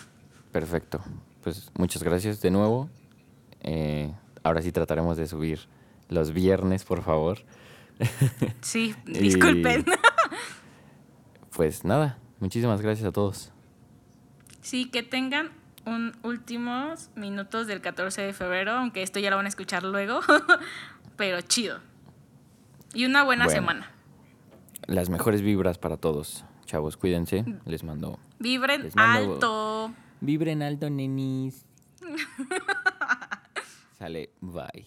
perfecto. Pues muchas gracias de nuevo. Eh, ahora sí trataremos de subir los viernes, por favor. Sí, Y- disculpen. Pues nada, muchísimas gracias a todos. Sí, que tengan un últimos minutos del 14 de febrero, aunque esto ya lo van a escuchar luego, pero chido. Y una buena Bueno. semana. Las mejores vibras para todos. Chavos, cuídense. Les mando. Vibren Les mando- alto. Vibren alto, nenis. Sale, bye.